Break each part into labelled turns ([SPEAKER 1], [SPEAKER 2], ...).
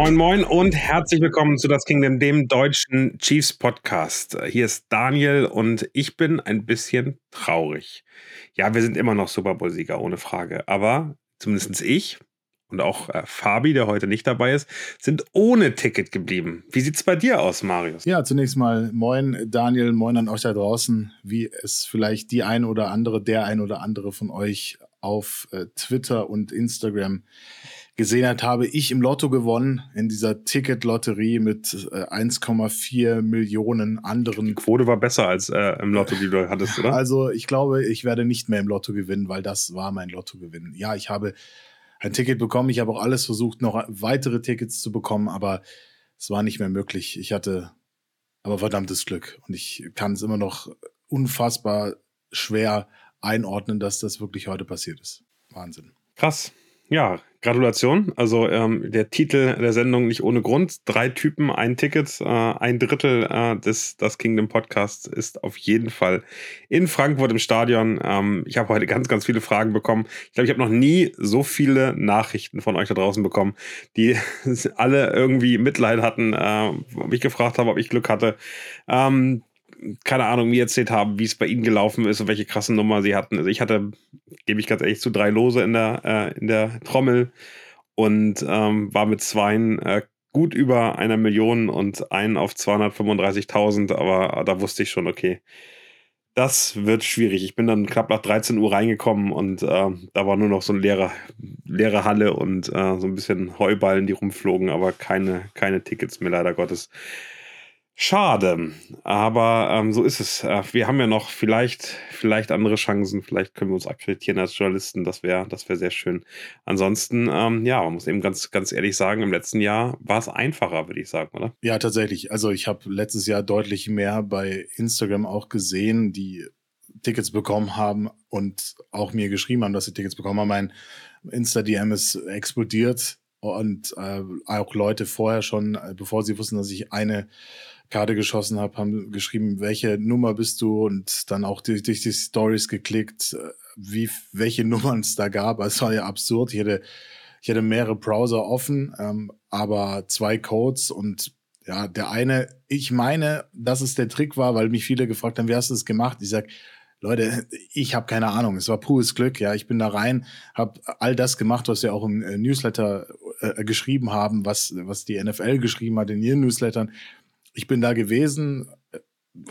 [SPEAKER 1] Moin, moin und herzlich willkommen zu Das Kingdom, dem deutschen Chiefs Podcast. Hier ist Daniel und ich bin ein bisschen traurig. Ja, wir sind immer noch Super Bowl-Sieger, ohne Frage. Aber zumindest ich und auch äh, Fabi, der heute nicht dabei ist, sind ohne Ticket geblieben. Wie sieht es bei dir aus, Marius?
[SPEAKER 2] Ja, zunächst mal moin Daniel, moin an euch da draußen, wie es vielleicht die ein oder andere, der ein oder andere von euch auf äh, Twitter und Instagram gesehen hat, habe ich im Lotto gewonnen, in dieser Ticket-Lotterie mit äh, 1,4 Millionen anderen.
[SPEAKER 1] Die Quote war besser als äh, im Lotto, die du hattest, oder?
[SPEAKER 2] Also ich glaube, ich werde nicht mehr im Lotto gewinnen, weil das war mein Lottogewinn. Ja, ich habe ein Ticket bekommen. Ich habe auch alles versucht, noch weitere Tickets zu bekommen, aber es war nicht mehr möglich. Ich hatte aber verdammtes Glück und ich kann es immer noch unfassbar schwer einordnen, dass das wirklich heute passiert ist. Wahnsinn.
[SPEAKER 1] Krass. Ja, Gratulation. Also ähm, der Titel der Sendung nicht ohne Grund. Drei Typen, ein Ticket, äh, ein Drittel äh, des Das Kingdom Podcasts ist auf jeden Fall in Frankfurt im Stadion. Ähm, ich habe heute ganz, ganz viele Fragen bekommen. Ich glaube, ich habe noch nie so viele Nachrichten von euch da draußen bekommen, die alle irgendwie Mitleid hatten, äh, mich gefragt haben, ob ich Glück hatte. Ähm, keine Ahnung, mir erzählt haben, wie es bei ihnen gelaufen ist und welche krassen Nummer sie hatten. Also ich hatte, gebe ich ganz ehrlich zu, drei Lose in der, äh, in der Trommel und ähm, war mit zweien äh, gut über einer Million und einen auf 235.000, aber da wusste ich schon, okay, das wird schwierig. Ich bin dann knapp nach 13 Uhr reingekommen und äh, da war nur noch so eine leere, leere Halle und äh, so ein bisschen Heuballen, die rumflogen, aber keine, keine Tickets mehr, leider Gottes. Schade, aber ähm, so ist es. Äh, wir haben ja noch vielleicht, vielleicht andere Chancen. Vielleicht können wir uns akkreditieren als Journalisten. Das wäre, das wäre sehr schön. Ansonsten, ähm, ja, man muss eben ganz, ganz ehrlich sagen, im letzten Jahr war es einfacher, würde ich sagen, oder?
[SPEAKER 2] Ja, tatsächlich. Also ich habe letztes Jahr deutlich mehr bei Instagram auch gesehen, die Tickets bekommen haben und auch mir geschrieben haben, dass sie Tickets bekommen haben. Mein Insta-DM ist explodiert und äh, auch Leute vorher schon, äh, bevor sie wussten, dass ich eine Karte geschossen habe, haben geschrieben, welche Nummer bist du und dann auch durch, durch die Stories geklickt, äh, wie welche Nummern es da gab. Also es war ja absurd. Ich hatte, ich hatte mehrere Browser offen, ähm, aber zwei Codes und ja, der eine, ich meine, dass es der Trick war, weil mich viele gefragt haben, wie hast du das gemacht? Ich sag, Leute, ich habe keine Ahnung. Es war pures Glück. Ja, ich bin da rein, habe all das gemacht, was wir auch im äh, Newsletter äh, geschrieben haben, was was die NFL geschrieben hat in ihren Newslettern ich bin da gewesen äh,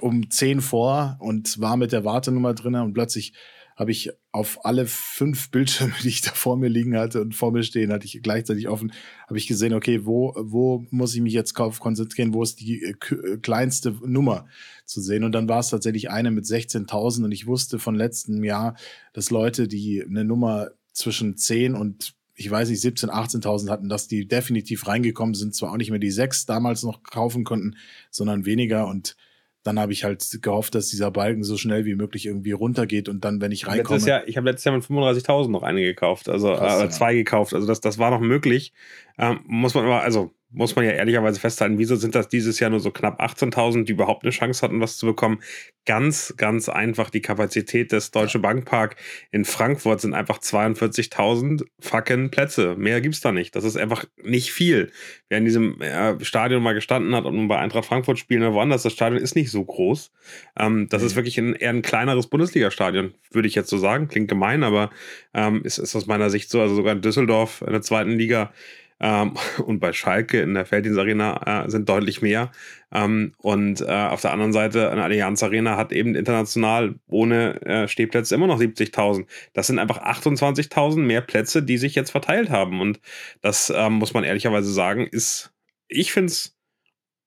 [SPEAKER 2] um zehn vor und war mit der Wartenummer drin und plötzlich habe ich auf alle fünf Bildschirme, die ich da vor mir liegen hatte und vor mir stehen, hatte ich gleichzeitig offen, habe ich gesehen, okay, wo, wo muss ich mich jetzt konzentrieren, wo ist die äh, äh, kleinste Nummer zu sehen? Und dann war es tatsächlich eine mit 16.000 und ich wusste von letztem Jahr, dass Leute, die eine Nummer zwischen 10 und ich weiß nicht, 17, 18.000 hatten, dass die definitiv reingekommen sind. Zwar auch nicht mehr die sechs damals noch kaufen konnten, sondern weniger. Und dann habe ich halt gehofft, dass dieser Balken so schnell wie möglich irgendwie runtergeht und dann, wenn ich reinkomme.
[SPEAKER 1] Letztes Jahr, ich habe letztes Jahr mit 35.000 noch eine gekauft, also Krass, äh, zwei ja. gekauft. Also das, das war noch möglich. Ähm, muss man aber, also muss man ja ehrlicherweise festhalten, wieso sind das dieses Jahr nur so knapp 18.000, die überhaupt eine Chance hatten, was zu bekommen? Ganz, ganz einfach die Kapazität des Deutsche Bankpark in Frankfurt sind einfach 42.000 fucking Plätze. Mehr gibt's da nicht. Das ist einfach nicht viel. Wer in diesem äh, Stadion mal gestanden hat und nun bei Eintracht Frankfurt spielen oder woanders, das Stadion ist nicht so groß. Ähm, das mhm. ist wirklich ein, eher ein kleineres Bundesliga-Stadion, würde ich jetzt so sagen. Klingt gemein, aber ähm, ist, ist aus meiner Sicht so. Also sogar in Düsseldorf in der zweiten Liga ähm, und bei Schalke in der Felddienst Arena äh, sind deutlich mehr. Ähm, und äh, auf der anderen Seite, eine Allianz Arena hat eben international ohne äh, Stehplätze immer noch 70.000. Das sind einfach 28.000 mehr Plätze, die sich jetzt verteilt haben. Und das ähm, muss man ehrlicherweise sagen, ist, ich finde es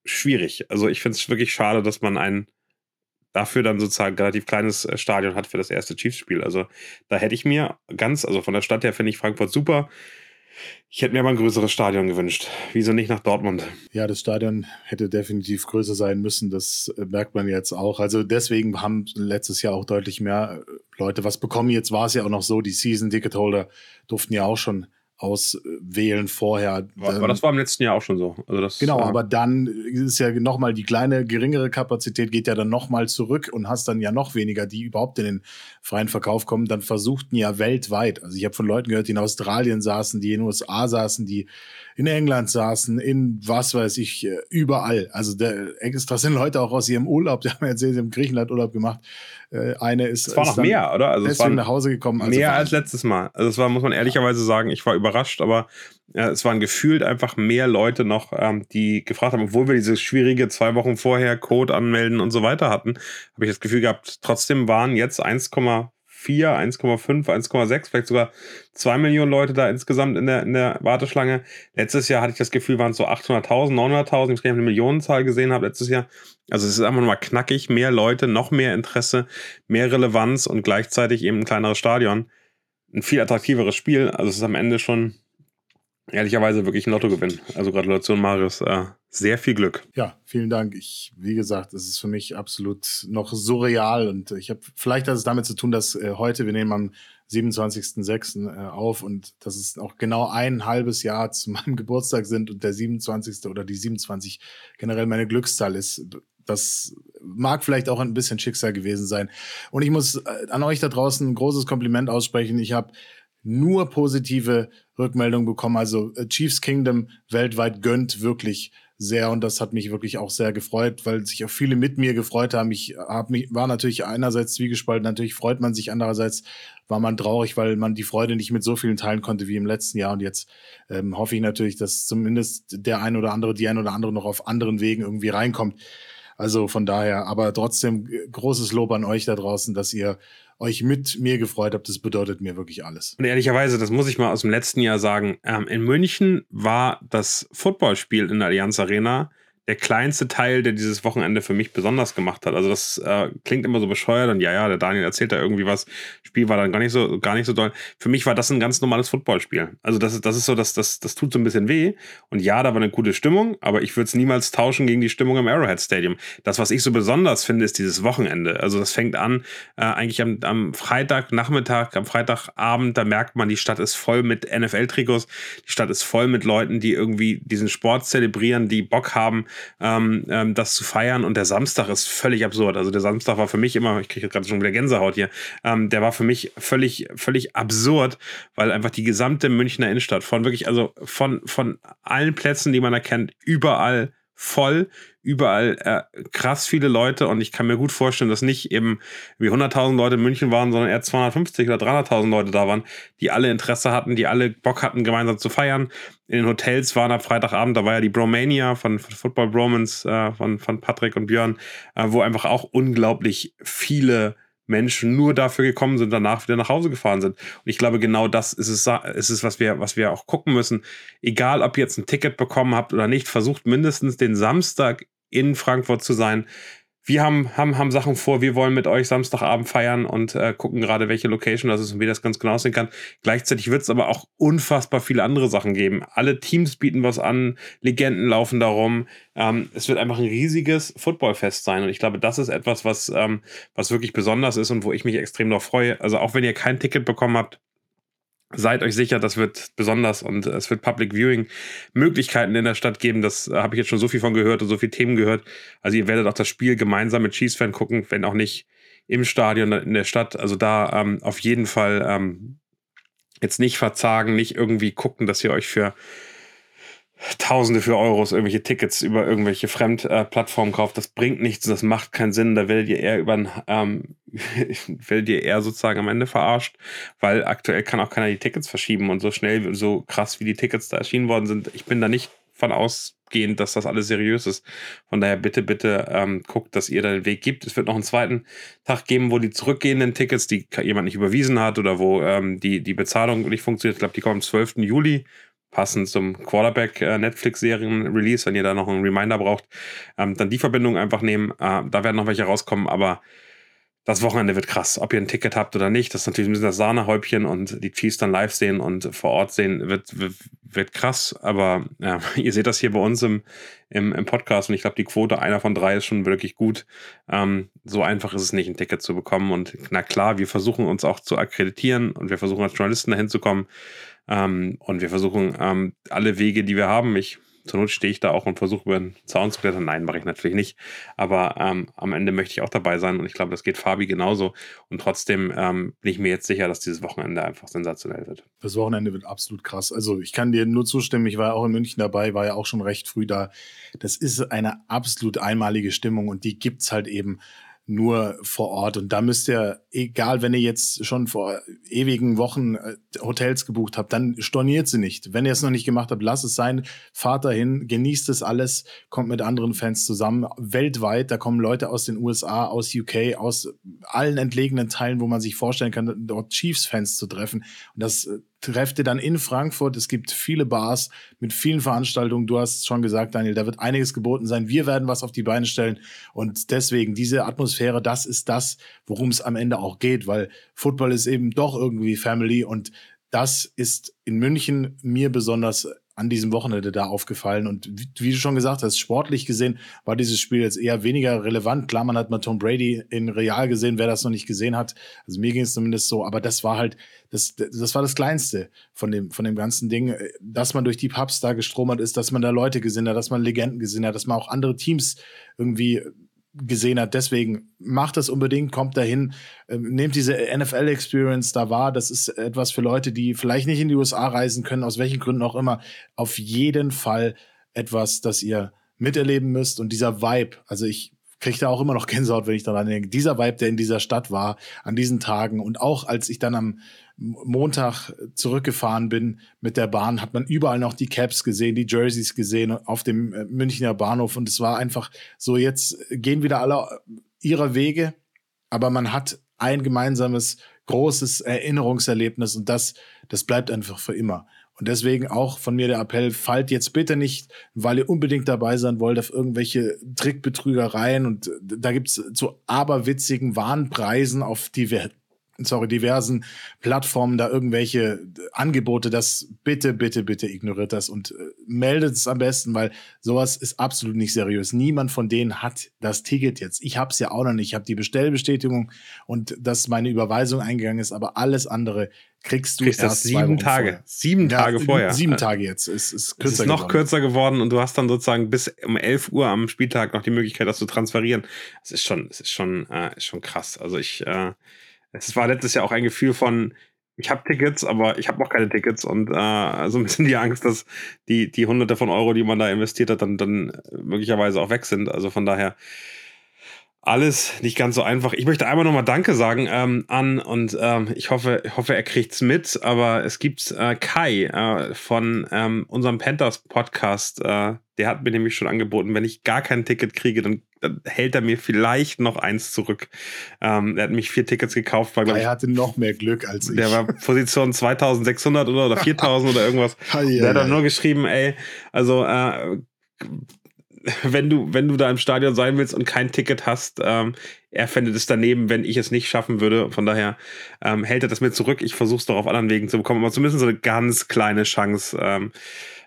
[SPEAKER 1] schwierig. Also ich finde es wirklich schade, dass man ein dafür dann sozusagen relativ kleines äh, Stadion hat für das erste Chiefs-Spiel. Also da hätte ich mir ganz, also von der Stadt her finde ich Frankfurt super. Ich hätte mir aber ein größeres Stadion gewünscht. Wieso nicht nach Dortmund?
[SPEAKER 2] Ja, das Stadion hätte definitiv größer sein müssen. Das äh, merkt man jetzt auch. Also deswegen haben letztes Jahr auch deutlich mehr äh, Leute was bekommen. Jetzt war es ja auch noch so, die Season-Ticket-Holder durften ja auch schon auswählen vorher.
[SPEAKER 1] Aber ähm, das war im letzten Jahr auch schon so. Also das,
[SPEAKER 2] genau, äh, aber dann ist ja nochmal die kleine, geringere Kapazität geht ja dann nochmal zurück und hast dann ja noch weniger, die überhaupt in den freien Verkauf kommen. Dann versuchten ja weltweit, also ich habe von Leuten gehört, die in Australien saßen, die in den USA saßen, die in England saßen, in was weiß ich, äh, überall. Also der, extra sind Leute auch aus ihrem Urlaub, die haben erzählt, sie haben Griechenland Urlaub gemacht. Äh, eine ist.
[SPEAKER 1] Es war noch mehr, oder?
[SPEAKER 2] Also es war nach Hause gekommen.
[SPEAKER 1] Also mehr als letztes Mal. Also es war, muss man ehrlicherweise sagen, ich war überrascht, aber äh, es waren gefühlt einfach mehr Leute noch, ähm, die gefragt haben, obwohl wir diese schwierige zwei Wochen vorher Code anmelden und so weiter hatten, habe ich das Gefühl gehabt, trotzdem waren jetzt 1,5 1,5, 1,6, vielleicht sogar 2 Millionen Leute da insgesamt in der, in der Warteschlange. Letztes Jahr hatte ich das Gefühl, waren es so 800.000, 900.000. Ich weiß eine Millionenzahl gesehen habe letztes Jahr. Also es ist einfach nochmal knackig, mehr Leute, noch mehr Interesse, mehr Relevanz und gleichzeitig eben ein kleineres Stadion. Ein viel attraktiveres Spiel. Also es ist am Ende schon ehrlicherweise wirklich ein Lottogewinn. Also Gratulation, Marius. Äh, sehr viel Glück.
[SPEAKER 2] Ja, vielen Dank. Ich, wie gesagt, es ist für mich absolut noch surreal und ich habe, vielleicht hat es damit zu tun, dass äh, heute, wir nehmen am 27.06. Äh, auf und dass es auch genau ein halbes Jahr zu meinem Geburtstag sind und der 27. oder die 27 generell meine Glückszahl ist. Das mag vielleicht auch ein bisschen Schicksal gewesen sein. Und ich muss äh, an euch da draußen ein großes Kompliment aussprechen. Ich habe nur positive Rückmeldungen bekommen. Also äh, Chiefs Kingdom weltweit gönnt wirklich sehr und das hat mich wirklich auch sehr gefreut, weil sich auch viele mit mir gefreut haben. Ich hab mich, war natürlich einerseits zwiegespalten, natürlich freut man sich, andererseits war man traurig, weil man die Freude nicht mit so vielen teilen konnte wie im letzten Jahr. Und jetzt ähm, hoffe ich natürlich, dass zumindest der ein oder andere, die ein oder andere noch auf anderen Wegen irgendwie reinkommt. Also von daher, aber trotzdem großes Lob an euch da draußen, dass ihr euch mit mir gefreut habt. Das bedeutet mir wirklich alles.
[SPEAKER 1] Und ehrlicherweise, das muss ich mal aus dem letzten Jahr sagen. Ähm, in München war das Footballspiel in der Allianz Arena der kleinste Teil, der dieses Wochenende für mich besonders gemacht hat. Also das äh, klingt immer so bescheuert und ja, ja, der Daniel erzählt da irgendwie was. Spiel war dann gar nicht so, gar nicht so doll. Für mich war das ein ganz normales Footballspiel. Also das ist, das ist so, das, das, das tut so ein bisschen weh. Und ja, da war eine gute Stimmung, aber ich würde es niemals tauschen gegen die Stimmung im Arrowhead Stadium. Das, was ich so besonders finde, ist dieses Wochenende. Also das fängt an äh, eigentlich am, am Freitagnachmittag, am Freitagabend, da merkt man, die Stadt ist voll mit NFL-Trikots. Die Stadt ist voll mit Leuten, die irgendwie diesen Sport zelebrieren, die Bock haben, ähm, ähm, das zu feiern. Und der Samstag ist völlig absurd. Also der Samstag war für mich immer, ich kriege gerade schon wieder Gänsehaut hier, ähm, der war für mich völlig, völlig absurd, weil einfach die gesamte Münchner Innenstadt von wirklich, also von, von allen Plätzen, die man erkennt, überall voll, überall äh, krass viele Leute und ich kann mir gut vorstellen, dass nicht eben wie 100.000 Leute in München waren, sondern eher 250 oder 300.000 Leute da waren, die alle Interesse hatten, die alle Bock hatten, gemeinsam zu feiern. In den Hotels waren ab Freitagabend, da war ja die Bromania von, von Football Bromans äh, von, von Patrick und Björn, äh, wo einfach auch unglaublich viele Menschen nur dafür gekommen sind, danach wieder nach Hause gefahren sind. Und ich glaube, genau das ist es, ist es was, wir, was wir auch gucken müssen. Egal, ob ihr jetzt ein Ticket bekommen habt oder nicht, versucht mindestens den Samstag in Frankfurt zu sein wir haben, haben, haben Sachen vor, wir wollen mit euch Samstagabend feiern und äh, gucken gerade, welche Location das ist und wie das ganz genau aussehen kann. Gleichzeitig wird es aber auch unfassbar viele andere Sachen geben. Alle Teams bieten was an, Legenden laufen darum. Ähm, es wird einfach ein riesiges Footballfest sein und ich glaube, das ist etwas, was, ähm, was wirklich besonders ist und wo ich mich extrem darauf freue. Also auch wenn ihr kein Ticket bekommen habt, seid euch sicher, das wird besonders und es wird Public Viewing Möglichkeiten in der Stadt geben. Das äh, habe ich jetzt schon so viel von gehört und so viele Themen gehört. Also ihr werdet auch das Spiel gemeinsam mit Chiefs Fan gucken, wenn auch nicht im Stadion in der Stadt. Also da ähm, auf jeden Fall ähm, jetzt nicht verzagen, nicht irgendwie gucken, dass ihr euch für Tausende für Euros irgendwelche Tickets über irgendwelche Fremdplattformen äh, kauft, das bringt nichts, das macht keinen Sinn. Da werdet ihr eher über ähm, werdet ihr eher sozusagen am Ende verarscht, weil aktuell kann auch keiner die Tickets verschieben und so schnell, so krass wie die Tickets da erschienen worden sind. Ich bin da nicht von ausgehend, dass das alles seriös ist. Von daher bitte, bitte ähm, guckt, dass ihr da den Weg gibt. Es wird noch einen zweiten Tag geben, wo die zurückgehenden Tickets, die jemand nicht überwiesen hat oder wo ähm, die, die Bezahlung nicht funktioniert. Ich glaube, die kommen am 12. Juli passend zum Quarterback äh, wenn ihr da noch einen Reminder braucht, ähm, dann die Verbindung einfach nehmen. Äh, da werden noch welche rauskommen, aber das Wochenende wird krass. Ob ihr ein Ticket habt oder nicht, das ist natürlich ein bisschen das Sahnehäubchen und die Chiefs dann live sehen und vor Ort sehen, wird, wird, wird krass. Aber ja, ihr seht das hier bei uns im, im, im Podcast und ich glaube, die Quote einer von drei ist schon wirklich gut. Ähm, so einfach ist es nicht, ein Ticket zu bekommen. Und na klar, wir versuchen uns auch zu akkreditieren und wir versuchen als Journalisten dahin zu kommen. Ähm, und wir versuchen ähm, alle Wege, die wir haben. Ich zur Not stehe ich da auch und versuche über den Zaun zu klettern. Nein, mache ich natürlich nicht. Aber ähm, am Ende möchte ich auch dabei sein und ich glaube, das geht Fabi genauso. Und trotzdem ähm, bin ich mir jetzt sicher, dass dieses Wochenende einfach sensationell wird.
[SPEAKER 2] Das Wochenende wird absolut krass. Also ich kann dir nur zustimmen, ich war auch in München dabei, war ja auch schon recht früh da. Das ist eine absolut einmalige Stimmung und die gibt es halt eben nur vor Ort. Und da müsst ihr, egal, wenn ihr jetzt schon vor ewigen Wochen äh, Hotels gebucht habt, dann storniert sie nicht. Wenn ihr es noch nicht gemacht habt, lasst es sein, fahrt dahin, genießt es alles, kommt mit anderen Fans zusammen. Weltweit, da kommen Leute aus den USA, aus UK, aus allen entlegenen Teilen, wo man sich vorstellen kann, dort Chiefs-Fans zu treffen. Und das ihr dann in Frankfurt. Es gibt viele Bars mit vielen Veranstaltungen. Du hast schon gesagt, Daniel, da wird einiges geboten sein. Wir werden was auf die Beine stellen. Und deswegen, diese Atmosphäre, das ist das, worum es am Ende auch geht, weil Football ist eben doch irgendwie Family und das ist in München mir besonders an diesem Wochenende da aufgefallen. Und wie, wie, du schon gesagt hast, sportlich gesehen war dieses Spiel jetzt eher weniger relevant. Klar, man hat mal Tom Brady in Real gesehen, wer das noch nicht gesehen hat. Also mir ging es zumindest so, aber das war halt, das, das war das Kleinste von dem, von dem ganzen Ding, dass man durch die Pubs da gestromert ist, dass man da Leute gesehen hat, dass man Legenden gesehen hat, dass man auch andere Teams irgendwie gesehen hat. Deswegen macht das unbedingt, kommt dahin, äh, nehmt diese NFL-Experience da wahr. Das ist etwas für Leute, die vielleicht nicht in die USA reisen können, aus welchen Gründen auch immer. Auf jeden Fall etwas, das ihr miterleben müsst. Und dieser Vibe, also ich kriege da auch immer noch Gänsehaut, wenn ich daran denke. Dieser Vibe, der in dieser Stadt war, an diesen Tagen und auch als ich dann am Montag zurückgefahren bin mit der Bahn, hat man überall noch die Caps gesehen, die Jerseys gesehen auf dem äh, Münchner Bahnhof und es war einfach so, jetzt gehen wieder alle ihrer Wege, aber man hat ein gemeinsames großes Erinnerungserlebnis und das, das bleibt einfach für immer. Und deswegen auch von mir der Appell, fallt jetzt bitte nicht, weil ihr unbedingt dabei sein wollt, auf irgendwelche Trickbetrügereien. Und da gibt's so aberwitzigen Warnpreisen auf die wir sorry, diversen Plattformen da irgendwelche Angebote, das bitte, bitte, bitte ignoriert das und äh, meldet es am besten, weil sowas ist absolut nicht seriös. Niemand von denen hat das Ticket jetzt. Ich habe es ja auch noch nicht. Ich habe die Bestellbestätigung und dass meine Überweisung eingegangen ist, aber alles andere kriegst du
[SPEAKER 1] kriegst erst das sieben Tage. Vorher. Sieben ja, Tage vorher.
[SPEAKER 2] Sieben Tage jetzt. Es ist, kürzer
[SPEAKER 1] es ist noch geworden. kürzer geworden und du hast dann sozusagen bis um 11 Uhr am Spieltag noch die Möglichkeit, das zu transferieren. Es ist schon, es ist schon, äh, ist schon krass. Also ich, äh, es war letztes Jahr auch ein Gefühl von, ich habe Tickets, aber ich habe noch keine Tickets und äh, so ein bisschen die Angst, dass die, die Hunderte von Euro, die man da investiert hat, dann, dann möglicherweise auch weg sind. Also von daher alles nicht ganz so einfach. Ich möchte einmal nochmal Danke sagen ähm, an und ähm, ich hoffe, ich hoffe, er kriegt's mit, aber es gibt äh, Kai äh, von ähm, unserem Panthers Podcast, äh, der hat mir nämlich schon angeboten, wenn ich gar kein Ticket kriege, dann, dann hält er mir vielleicht noch eins zurück. Ähm, er hat mich vier Tickets gekauft.
[SPEAKER 2] War, er hatte noch mehr Glück als ich.
[SPEAKER 1] Der war Position 2600 oder, oder 4000 oder irgendwas. der hat dann nur geschrieben, ey, also äh, wenn du, wenn du da im Stadion sein willst und kein Ticket hast, ähm, er fände es daneben, wenn ich es nicht schaffen würde. Von daher ähm, hält er das mir zurück. Ich versuche es doch auf anderen Wegen zu bekommen, aber zumindest so eine ganz kleine Chance. Ähm,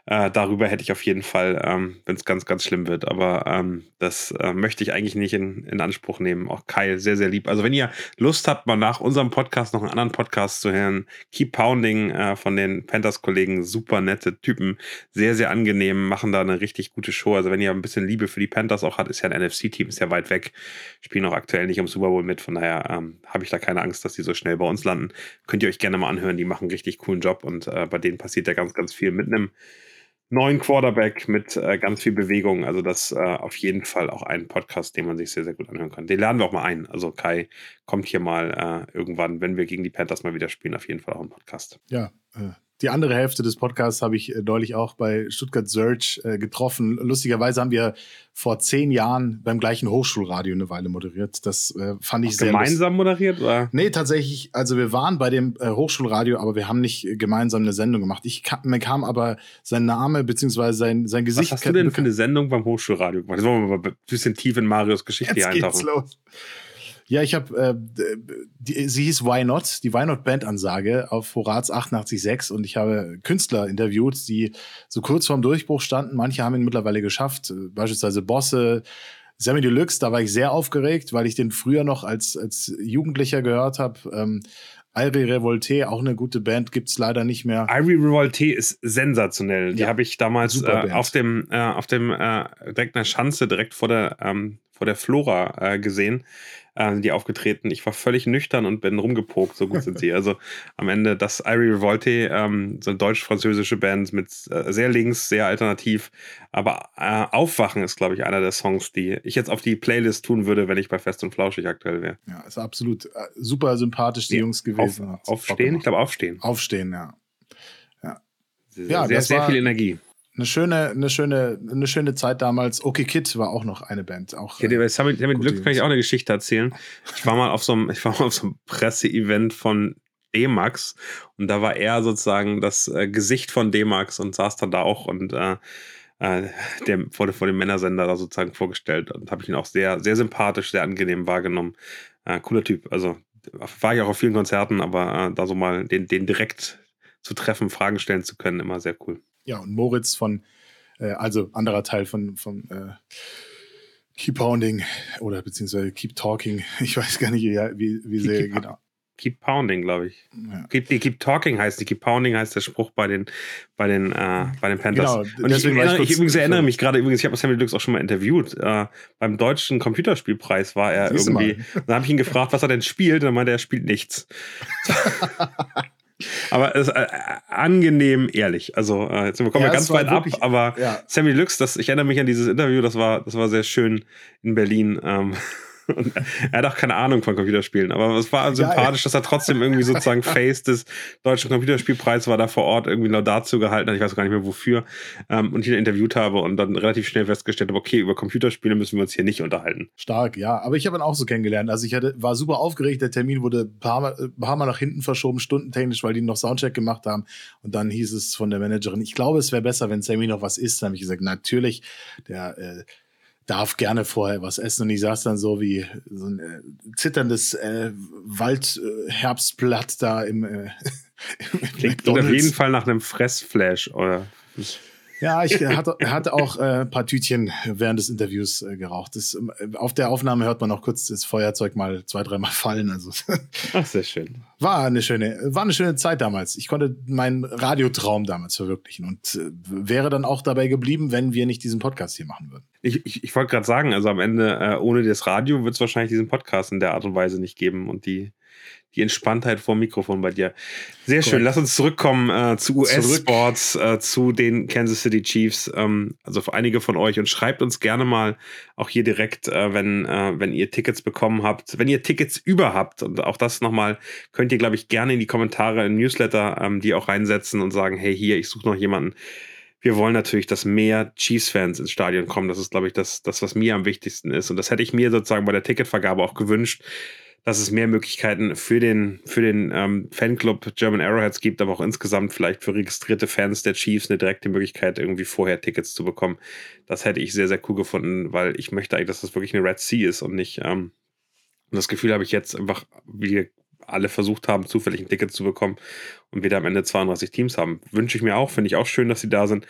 [SPEAKER 1] äh, darüber hätte ich auf jeden Fall, ähm, wenn es ganz, ganz schlimm wird. Aber ähm, das äh, möchte ich eigentlich nicht in, in Anspruch nehmen. Auch Kai, sehr, sehr lieb. Also wenn ihr Lust habt, mal nach unserem Podcast noch einen anderen Podcast zu hören, Keep Pounding äh, von den Panthers-Kollegen, super nette Typen, sehr, sehr angenehm, machen da eine richtig gute Show. Also wenn ihr ein bisschen Liebe für die Panthers auch habt, ist ja ein NFC-Team, ist ja weit weg, spielen auch aktuell nicht im Super Bowl mit. Von daher ähm, habe ich da keine Angst, dass die so schnell bei uns landen. Könnt ihr euch gerne mal anhören, die machen einen richtig coolen Job und äh, bei denen passiert ja ganz, ganz viel mit einem neuen Quarterback mit äh, ganz viel Bewegung. Also das äh, auf jeden Fall auch ein Podcast, den man sich sehr, sehr gut anhören kann. Den laden wir auch mal ein. Also Kai kommt hier mal äh, irgendwann, wenn wir gegen die Panthers mal wieder spielen, auf jeden Fall auch ein Podcast.
[SPEAKER 2] Ja, äh, die andere Hälfte des Podcasts habe ich äh, neulich auch bei Stuttgart Search äh, getroffen. Lustigerweise haben wir vor zehn Jahren beim gleichen Hochschulradio eine Weile moderiert. Das äh, fand ich
[SPEAKER 1] Auch
[SPEAKER 2] sehr.
[SPEAKER 1] Gemeinsam moderiert? Oder?
[SPEAKER 2] Nee, tatsächlich. Also wir waren bei dem äh, Hochschulradio, aber wir haben nicht gemeinsam eine Sendung gemacht. Ich kam, mir kam aber sein Name bzw. sein, sein Gesicht.
[SPEAKER 1] Was hast du denn für eine Sendung beim Hochschulradio gemacht? Jetzt wollen wir mal ein bisschen tief in Marios Geschichte Jetzt eintauchen. Geht's los.
[SPEAKER 2] Ja, ich habe, äh, sie hieß Why Not, die Why Not Band Ansage auf Horaz 88.6 und ich habe Künstler interviewt, die so kurz vorm Durchbruch standen. Manche haben ihn mittlerweile geschafft, beispielsweise Bosse, Sammy Deluxe, da war ich sehr aufgeregt, weil ich den früher noch als, als Jugendlicher gehört habe. Ähm, Irie Revolte, auch eine gute Band, gibt es leider nicht mehr.
[SPEAKER 1] Irie Revolte ist sensationell. Die ja. habe ich damals äh, auf dem, äh, auf dem äh, direkt einer Schanze, direkt vor der, ähm, vor der Flora äh, gesehen äh, die aufgetreten. Ich war völlig nüchtern und bin rumgepokt, so gut sind sie. Also am Ende das Irie Revolte, ähm, so eine deutsch-französische Band mit äh, sehr links, sehr alternativ. Aber äh, Aufwachen ist, glaube ich, einer der Songs, die ich jetzt auf die Playlist tun würde, wenn ich bei Fest und Flauschig aktuell wäre.
[SPEAKER 2] Ja, ist absolut äh, super sympathisch, die ja, Jungs gewesen.
[SPEAKER 1] Auf, aufstehen? Ich glaube, aufstehen.
[SPEAKER 2] Aufstehen, ja.
[SPEAKER 1] Ja, sehr, ja, sehr, sehr viel Energie
[SPEAKER 2] eine schöne, eine schöne, eine schöne Zeit damals. Okay Kid war auch noch eine Band. Auch,
[SPEAKER 1] ja, äh, damit, damit Glück kann ich auch eine Geschichte erzählen. Ich war mal auf so einem, ich war mal auf so einem Presseevent von D-Max und da war er sozusagen das äh, Gesicht von D-Max und saß dann da auch und äh, äh, der wurde vor dem Männersender da sozusagen vorgestellt und habe ich ihn auch sehr, sehr sympathisch, sehr angenehm wahrgenommen. Äh, cooler Typ. Also war ich auch auf vielen Konzerten, aber äh, da so mal den, den direkt zu treffen, Fragen stellen zu können, immer sehr cool.
[SPEAKER 2] Ja, und Moritz von, äh, also anderer Teil von, von äh, Keep Pounding oder beziehungsweise Keep Talking. Ich weiß gar nicht, wie, wie, wie
[SPEAKER 1] sehr keep, genau. Keep Pounding, glaube ich. Ja. Keep, die Keep Talking heißt die Keep Pounding heißt der Spruch bei den, bei den, äh, bei den Panthers. Genau, und ich, erinnere, ich, übrigens erinnere mich gerade übrigens, ich habe Sammy Deluxe auch schon mal interviewt. Äh, beim deutschen Computerspielpreis war er Siehst irgendwie. Dann habe ich ihn gefragt, was er denn spielt, und dann meinte er, er spielt nichts. Aber es ist äh, angenehm ehrlich. Also äh, jetzt bekommen ja, wir ganz weit wirklich, ab, aber ja. Sammy Lux, das, ich erinnere mich an dieses Interview, das war, das war sehr schön in Berlin. Ähm, und er hat auch keine Ahnung von Computerspielen, aber es war sympathisch, ja, dass er trotzdem irgendwie sozusagen Face des deutschen Computerspielpreises war da vor Ort irgendwie noch dazu gehalten hat, ich weiß gar nicht mehr wofür, ähm, und ihn interviewt habe und dann relativ schnell festgestellt habe, okay, über Computerspiele müssen wir uns hier nicht unterhalten.
[SPEAKER 2] Stark, ja, aber ich habe ihn auch so kennengelernt. Also ich hatte, war super aufgeregt, der Termin wurde ein paar Mal, ein paar Mal nach hinten verschoben, stundentechnisch, weil die noch Soundcheck gemacht haben und dann hieß es von der Managerin, ich glaube, es wäre besser, wenn Sammy noch was isst. Dann habe ich gesagt, natürlich, der äh, darf gerne vorher was essen. Und ich saß dann so wie so ein äh, zitterndes äh, Waldherbstblatt äh, da im, äh,
[SPEAKER 1] im Klingt auf jeden Fall nach einem Fressflash, oder?
[SPEAKER 2] Ja, ich hatte, hatte auch äh, ein paar Tütchen während des Interviews äh, geraucht. Das, äh, auf der Aufnahme hört man auch kurz das Feuerzeug mal zwei, dreimal fallen. Also,
[SPEAKER 1] Ach, sehr schön.
[SPEAKER 2] War eine schöne, war eine schöne Zeit damals. Ich konnte meinen Radiotraum damals verwirklichen und äh, wäre dann auch dabei geblieben, wenn wir nicht diesen Podcast hier machen würden.
[SPEAKER 1] Ich, ich, ich wollte gerade sagen, also am Ende, äh, ohne das Radio wird es wahrscheinlich diesen Podcast in der Art und Weise nicht geben und die die Entspanntheit vor dem Mikrofon bei dir. Sehr schön. Lass uns zurückkommen äh, zu US-Sports, äh, zu den Kansas City Chiefs. Ähm, also für einige von euch und schreibt uns gerne mal auch hier direkt, äh, wenn, äh, wenn ihr Tickets bekommen habt, wenn ihr Tickets über habt. Und auch das nochmal könnt ihr, glaube ich, gerne in die Kommentare im Newsletter ähm, die auch reinsetzen und sagen, hey, hier, ich suche noch jemanden. Wir wollen natürlich, dass mehr Chiefs-Fans ins Stadion kommen. Das ist, glaube ich, das, das, was mir am wichtigsten ist. Und das hätte ich mir sozusagen bei der Ticketvergabe auch gewünscht dass es mehr Möglichkeiten für den, für den ähm, Fanclub German Arrowheads gibt, aber auch insgesamt vielleicht für registrierte Fans der Chiefs eine direkte Möglichkeit, irgendwie vorher Tickets zu bekommen. Das hätte ich sehr, sehr cool gefunden, weil ich möchte eigentlich, dass das wirklich eine Red Sea ist und nicht. Ähm, und das Gefühl habe ich jetzt einfach, wie alle versucht haben, zufällig ein Ticket zu bekommen und wir da am Ende 32 Teams haben. Wünsche ich mir auch, finde ich auch schön, dass sie da sind.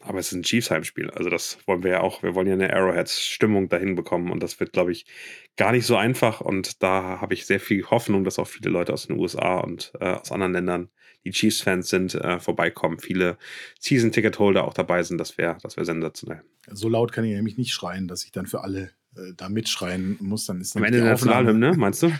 [SPEAKER 1] Aber es ist ein Chiefs-Heimspiel. Also das wollen wir ja auch. Wir wollen ja eine Arrowheads-Stimmung dahin bekommen. Und das wird, glaube ich, gar nicht so einfach. Und da habe ich sehr viel Hoffnung, dass auch viele Leute aus den USA und äh, aus anderen Ländern, die Chiefs-Fans sind, äh, vorbeikommen. Viele Season-Ticket-Holder auch dabei sind. Das wäre das wär sensationell.
[SPEAKER 2] So laut kann ich nämlich nicht schreien, dass ich dann für alle da mitschreien muss, dann ist
[SPEAKER 1] Am Ende der Nationalhymne, meinst du?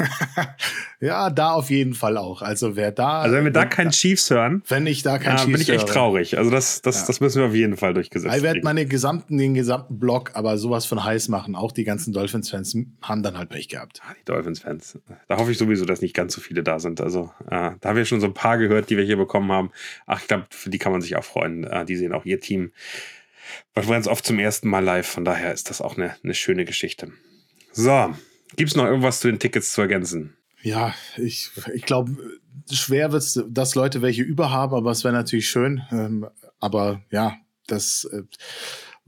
[SPEAKER 2] ja, da auf jeden Fall auch. Also wer da.
[SPEAKER 1] Also wenn wir da keinen Chiefs hören,
[SPEAKER 2] wenn ich da keinen
[SPEAKER 1] äh, Chiefs bin ich echt höre, traurig. Also das, das, ja. das müssen wir auf jeden Fall durchgesetzt
[SPEAKER 2] Ich werde meine gesamten, den gesamten Block aber sowas von heiß machen. Auch die ganzen Dolphins-Fans haben dann halt Pech gehabt.
[SPEAKER 1] Ah, die Dolphins-Fans. Da hoffe ich sowieso, dass nicht ganz so viele da sind. Also äh, da haben wir schon so ein paar gehört, die wir hier bekommen haben. Ach, ich glaube, für die kann man sich auch freuen. Äh, die sehen auch ihr Team war ganz oft zum ersten Mal live, von daher ist das auch eine, eine schöne Geschichte. So, gibt es noch irgendwas zu den Tickets zu ergänzen?
[SPEAKER 2] Ja, ich, ich glaube, schwer wird es, dass Leute welche überhaben, aber es wäre natürlich schön. Ähm, aber ja, das äh,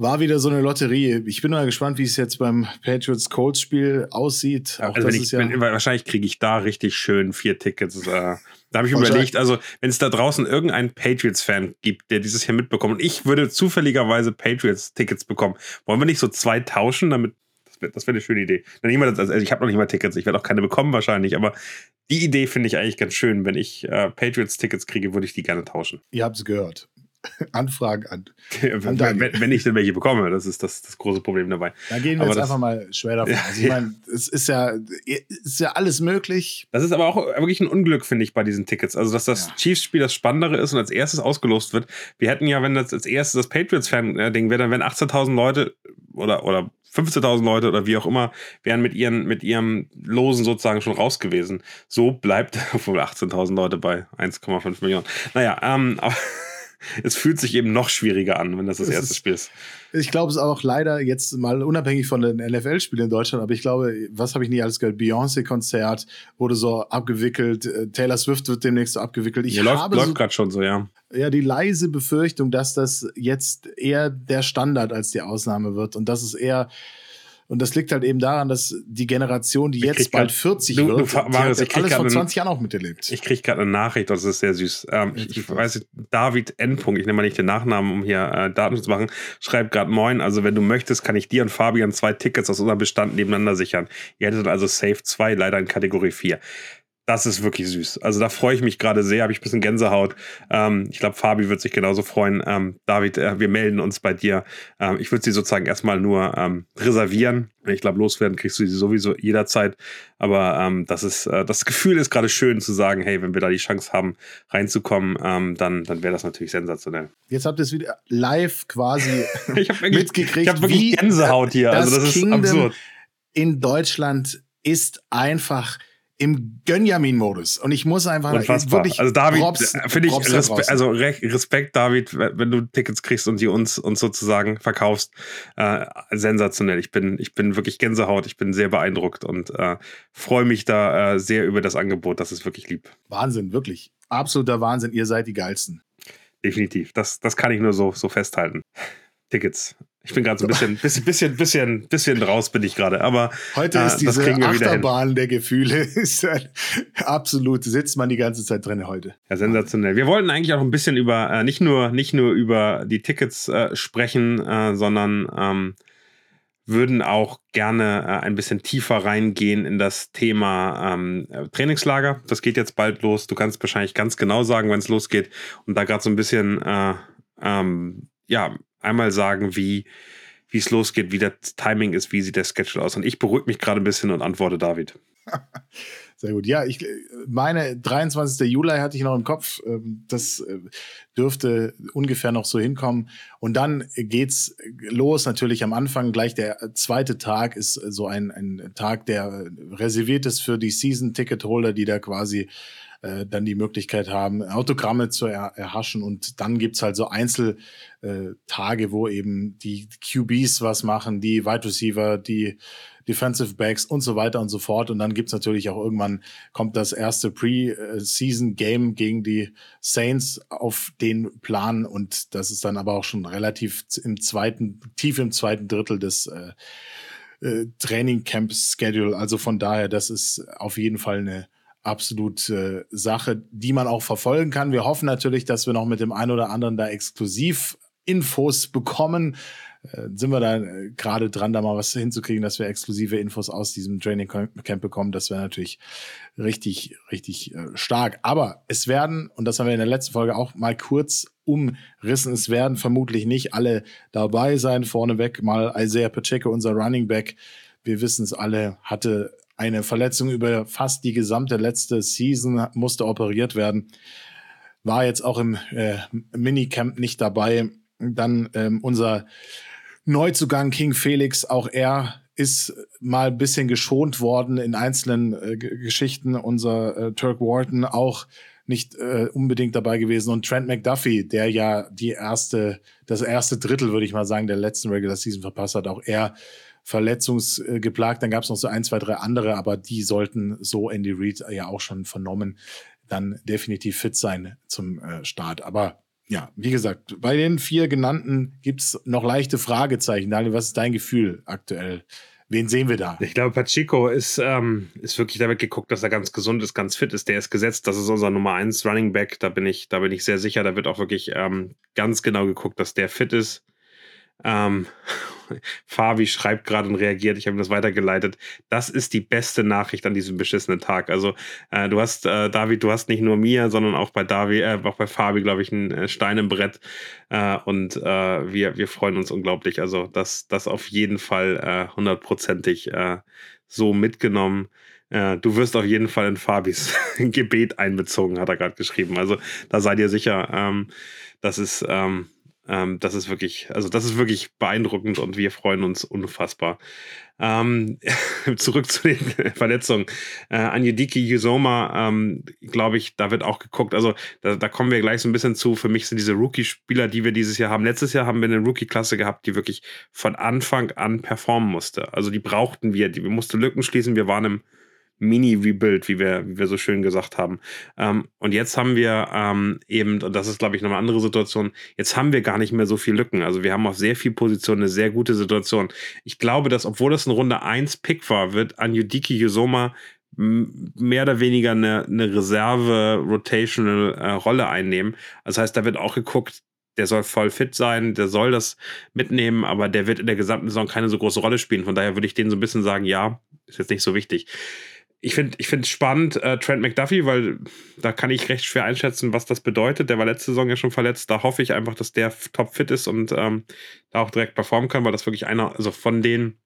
[SPEAKER 2] war wieder so eine Lotterie. Ich bin mal gespannt, wie es jetzt beim Patriots Colts Spiel aussieht.
[SPEAKER 1] Auch also ich, ja wenn, wahrscheinlich kriege ich da richtig schön vier Tickets. Äh, da habe ich überlegt, also wenn es da draußen irgendeinen Patriots-Fan gibt, der dieses hier mitbekommt, und ich würde zufälligerweise Patriots-Tickets bekommen, wollen wir nicht so zwei tauschen, damit Das wäre wär eine schöne Idee. also ich habe noch nicht mal Tickets, ich werde auch keine bekommen wahrscheinlich, aber die Idee finde ich eigentlich ganz schön. Wenn ich äh, Patriots-Tickets kriege, würde ich die gerne tauschen.
[SPEAKER 2] Ihr habt es gehört. Anfragen an.
[SPEAKER 1] an wenn, wenn, ich denn welche bekomme, das ist das, das große Problem dabei.
[SPEAKER 2] Da gehen wir aber jetzt das, einfach mal schwer davon. Also ich meine, es ist ja, ist ja alles möglich.
[SPEAKER 1] Das ist aber auch wirklich ein Unglück, finde ich, bei diesen Tickets. Also, dass das ja. Chiefs-Spiel das Spannendere ist und als erstes ausgelost wird. Wir hätten ja, wenn das als erstes das Patriots-Fan-Ding wäre, dann wären 18.000 Leute oder, oder 15.000 Leute oder wie auch immer, wären mit, ihren, mit ihrem Losen sozusagen schon raus gewesen. So bleibt, obwohl 18.000 Leute bei 1,5 Millionen. Naja, ähm, aber es fühlt sich eben noch schwieriger an, wenn das das es erste ist, Spiel ist.
[SPEAKER 2] Ich glaube es auch leider jetzt mal unabhängig von den NFL-Spielen in Deutschland, aber ich glaube, was habe ich nie alles gehört? Beyoncé-Konzert wurde so abgewickelt, äh, Taylor Swift wird demnächst so abgewickelt. Ich
[SPEAKER 1] ja, läuft, läuft so, gerade schon so, ja.
[SPEAKER 2] Ja, die leise Befürchtung, dass das jetzt eher der Standard als die Ausnahme wird und dass es eher und das liegt halt eben daran, dass die Generation, die ich jetzt bald 40 du, wird, du, Marius, die hat alles vor 20 Jahren auch miterlebt.
[SPEAKER 1] Ich kriege gerade eine Nachricht, das ist sehr süß. Ähm, ich, ich weiß, David N. ich nehme mal nicht den Nachnamen, um hier äh, Daten zu machen, schreibt gerade Moin, also wenn du möchtest, kann ich dir und Fabian zwei Tickets aus unserem Bestand nebeneinander sichern. Ihr hättet also Safe 2, leider in Kategorie 4 das ist wirklich süß. Also da freue ich mich gerade sehr, habe ich ein bisschen Gänsehaut. Ähm, ich glaube, Fabi wird sich genauso freuen. Ähm, David, äh, wir melden uns bei dir. Ähm, ich würde sie sozusagen erstmal nur ähm, reservieren. Ich glaube, loswerden kriegst du sie sowieso jederzeit. Aber ähm, das ist, äh, das Gefühl ist gerade schön zu sagen, hey, wenn wir da die Chance haben, reinzukommen, ähm, dann, dann wäre das natürlich sensationell.
[SPEAKER 2] Jetzt habt ihr es wieder live quasi
[SPEAKER 1] ich wirklich, mitgekriegt. Ich habe wirklich Gänsehaut hier.
[SPEAKER 2] Das also das Kingdom ist absurd. In Deutschland ist einfach im Gönjamin-Modus. Und ich muss einfach
[SPEAKER 1] Unfassbar. wirklich. Also David, äh, finde ich Respe also Respekt, David, wenn du Tickets kriegst und die uns, uns sozusagen verkaufst. Äh, sensationell. Ich bin, ich bin wirklich Gänsehaut, ich bin sehr beeindruckt und äh, freue mich da äh, sehr über das Angebot. Das ist wirklich lieb.
[SPEAKER 2] Wahnsinn, wirklich. Absoluter Wahnsinn. Ihr seid die geilsten.
[SPEAKER 1] Definitiv. Das, das kann ich nur so, so festhalten. Tickets. Ich bin gerade so ein bisschen, bisschen, bisschen, bisschen, bisschen raus bin ich gerade. Aber
[SPEAKER 2] heute ist äh, diese Achterbahn der Gefühle ist absolut sitzt man die ganze Zeit drin heute.
[SPEAKER 1] Ja, sensationell. Wir wollten eigentlich auch ein bisschen über äh, nicht nur nicht nur über die Tickets äh, sprechen, äh, sondern ähm, würden auch gerne äh, ein bisschen tiefer reingehen in das Thema ähm, Trainingslager. Das geht jetzt bald los. Du kannst wahrscheinlich ganz genau sagen, wenn es losgeht und da gerade so ein bisschen äh, ähm, ja einmal sagen, wie wie es losgeht, wie das Timing ist, wie sieht der Schedule aus. Und ich beruhige mich gerade ein bisschen und antworte David.
[SPEAKER 2] Sehr gut. Ja, ich meine 23. Juli hatte ich noch im Kopf. Ähm, das äh, dürfte ungefähr noch so hinkommen. Und dann geht's los. Natürlich am Anfang gleich der zweite Tag ist so ein, ein Tag, der reserviert ist für die Season-Ticket-Holder, die da quasi äh, dann die Möglichkeit haben, Autogramme zu er erhaschen. Und dann gibt's halt so Einzeltage, äh, wo eben die QBs was machen, die Wide Receiver, die Defensive Backs und so weiter und so fort. Und dann gibt's natürlich auch irgendwann, kommt das erste Pre-Season-Game gegen die Saints auf den Plan. Und das ist dann aber auch schon relativ im zweiten, tief im zweiten Drittel des äh, äh, Training Camp Schedule. Also von daher, das ist auf jeden Fall eine absolut äh, Sache, die man auch verfolgen kann. Wir hoffen natürlich, dass wir noch mit dem einen oder anderen da exklusiv Infos bekommen. Äh, sind wir da äh, gerade dran, da mal was hinzukriegen, dass wir exklusive Infos aus diesem Training Camp bekommen. Das wäre natürlich richtig, richtig äh, stark. Aber es werden, und das haben wir in der letzten Folge auch mal kurz umrissen, es werden vermutlich nicht alle dabei sein. Vorneweg mal Isaiah Pacheco, unser Running Back. Wir wissen es alle, hatte eine Verletzung über fast die gesamte letzte Season, musste operiert werden. War jetzt auch im äh, Minicamp nicht dabei. Dann ähm, unser Neuzugang King Felix, auch er ist mal ein bisschen geschont worden in einzelnen äh, Geschichten. Unser äh, Turk Wharton auch nicht äh, unbedingt dabei gewesen. Und Trent McDuffie, der ja die erste, das erste Drittel, würde ich mal sagen, der letzten Regular Season verpasst hat, auch er verletzungsgeplagt. Dann gab es noch so ein, zwei, drei andere, aber die sollten so Andy Reid ja auch schon vernommen, dann definitiv fit sein zum äh, Start. Aber ja, wie gesagt, bei den vier genannten gibt es noch leichte Fragezeichen. Daniel, was ist dein Gefühl aktuell? Wen sehen wir da?
[SPEAKER 1] Ich glaube, Pachico ist, ähm, ist wirklich damit geguckt, dass er ganz gesund ist, ganz fit ist. Der ist gesetzt. Das ist unser Nummer 1 Running Back. Da bin ich, da bin ich sehr sicher. Da wird auch wirklich ähm, ganz genau geguckt, dass der fit ist. Ähm, Fabi schreibt gerade und reagiert, ich habe ihm das weitergeleitet. Das ist die beste Nachricht an diesem beschissenen Tag. Also äh, du hast, äh, David, du hast nicht nur mir, sondern auch bei David, äh, auch bei Fabi, glaube ich, ein äh, Stein im Brett. Äh, und äh, wir, wir freuen uns unglaublich. Also das, das auf jeden Fall hundertprozentig so mitgenommen. du wirst auf jeden Fall in Fabis Gebet einbezogen, hat er gerade geschrieben. Also da seid ihr sicher. Ähm, das ist, ähm, ähm, das ist wirklich, also das ist wirklich beeindruckend und wir freuen uns unfassbar. Ähm, zurück zu den Verletzungen. Äh, Anjediki Yusoma, ähm, glaube ich, da wird auch geguckt. Also da, da, kommen wir gleich so ein bisschen zu. Für mich sind diese Rookie-Spieler, die wir dieses Jahr haben. Letztes Jahr haben wir eine Rookie-Klasse gehabt, die wirklich von Anfang an performen musste. Also die brauchten wir, die, wir mussten Lücken schließen. Wir waren im Mini-Rebuild, wie wir, wie wir so schön gesagt haben. Ähm, und jetzt haben wir ähm, eben, und das ist, glaube ich, noch eine andere Situation, jetzt haben wir gar nicht mehr so viel Lücken. Also wir haben auf sehr viel Positionen eine sehr gute Situation. Ich glaube, dass, obwohl das ein Runde 1 Pick war, wird Anjudiki Yusoma mehr oder weniger eine, eine Reserve-Rotational-Rolle äh, einnehmen. Das heißt, da wird auch geguckt, der soll voll fit sein, der soll das mitnehmen, aber der wird in der gesamten Saison keine so große Rolle spielen. Von daher würde ich denen so ein bisschen sagen, ja, ist jetzt nicht so wichtig ich finde ich finde spannend, äh, Trent McDuffie, weil da kann ich recht schwer einschätzen, was das bedeutet. Der war letzte Saison ja schon verletzt. Da hoffe ich einfach, dass der top fit ist und ähm, da auch direkt performen kann, weil das wirklich einer, also von den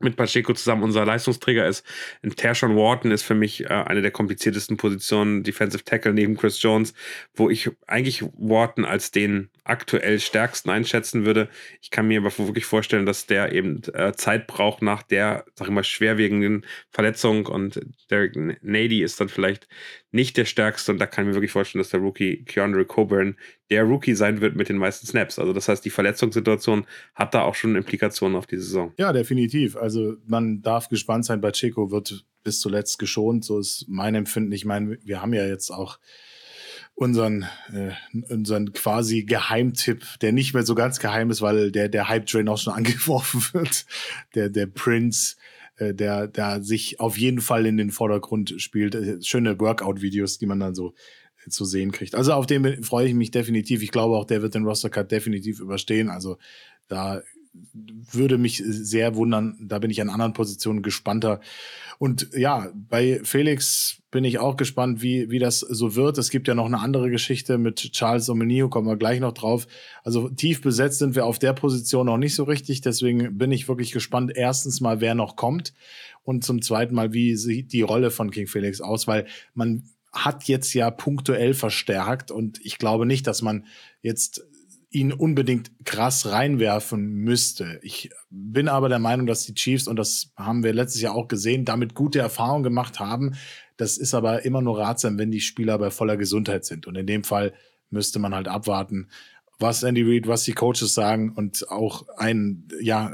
[SPEAKER 1] mit Pacheco zusammen unser Leistungsträger ist. Und Tershawn Wharton ist für mich äh, eine der kompliziertesten Positionen, Defensive Tackle neben Chris Jones, wo ich eigentlich Wharton als den aktuell stärksten einschätzen würde. Ich kann mir aber wirklich vorstellen, dass der eben äh, Zeit braucht nach der, sag ich mal, schwerwiegenden Verletzung und Derek Nady ist dann vielleicht nicht der stärkste und da kann ich mir wirklich vorstellen, dass der Rookie Keandre Coburn der Rookie sein wird mit den meisten Snaps. Also das heißt, die Verletzungssituation hat da auch schon Implikationen auf die Saison.
[SPEAKER 2] Ja, definitiv. Also man darf gespannt sein. Bei Chico wird bis zuletzt geschont. So ist mein Empfinden. Ich meine, wir haben ja jetzt auch unseren, äh, unseren quasi Geheimtipp, der nicht mehr so ganz geheim ist, weil der, der Hype-Train auch schon angeworfen wird. Der, der Prince, äh, der, der sich auf jeden Fall in den Vordergrund spielt. Äh, schöne Workout-Videos, die man dann so äh, zu sehen kriegt. Also auf den freue ich mich definitiv. Ich glaube auch, der wird den Roster Cut definitiv überstehen. Also da würde mich sehr wundern. Da bin ich an anderen Positionen gespannter. Und ja, bei Felix bin ich auch gespannt, wie, wie das so wird. Es gibt ja noch eine andere Geschichte mit Charles Omenio, kommen wir gleich noch drauf. Also tief besetzt sind wir auf der Position noch nicht so richtig. Deswegen bin ich wirklich gespannt. Erstens mal, wer noch kommt. Und zum zweiten Mal, wie sieht die Rolle von King Felix aus? Weil man hat jetzt ja punktuell verstärkt und ich glaube nicht, dass man jetzt ihn unbedingt krass reinwerfen müsste. Ich bin aber der Meinung, dass die Chiefs, und das haben wir letztes Jahr auch gesehen, damit gute Erfahrungen gemacht haben. Das ist aber immer nur ratsam, wenn die Spieler bei voller Gesundheit sind. Und in dem Fall müsste man halt abwarten, was Andy Reid, was die Coaches sagen und auch ein, ja,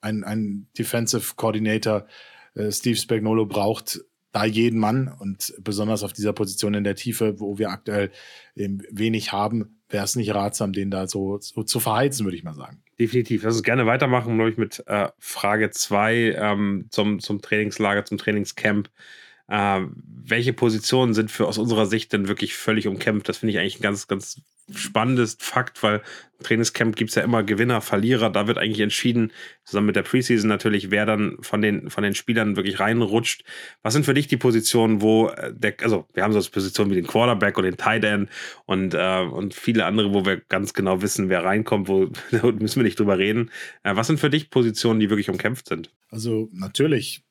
[SPEAKER 2] ein, ein Defensive Coordinator, äh, Steve Spagnolo braucht da jeden Mann und besonders auf dieser Position in der Tiefe, wo wir aktuell wenig haben, wäre es nicht ratsam, den da so, so, zu verheizen, würde ich mal sagen.
[SPEAKER 1] Definitiv. Lass uns gerne weitermachen, glaube ich, mit äh, Frage 2 ähm, zum, zum Trainingslager, zum Trainingscamp. Äh, welche Positionen sind für aus unserer Sicht denn wirklich völlig umkämpft? Das finde ich eigentlich ein ganz, ganz spannendes Fakt, weil im Trainingscamp gibt es ja immer Gewinner, Verlierer. Da wird eigentlich entschieden, zusammen mit der Preseason natürlich, wer dann von den, von den Spielern wirklich reinrutscht. Was sind für dich die Positionen, wo äh, der, also wir haben so Positionen wie den Quarterback und den Tight End und, äh, und viele andere, wo wir ganz genau wissen, wer reinkommt, wo müssen wir nicht drüber reden. Äh, was sind für dich Positionen, die wirklich umkämpft sind?
[SPEAKER 2] Also natürlich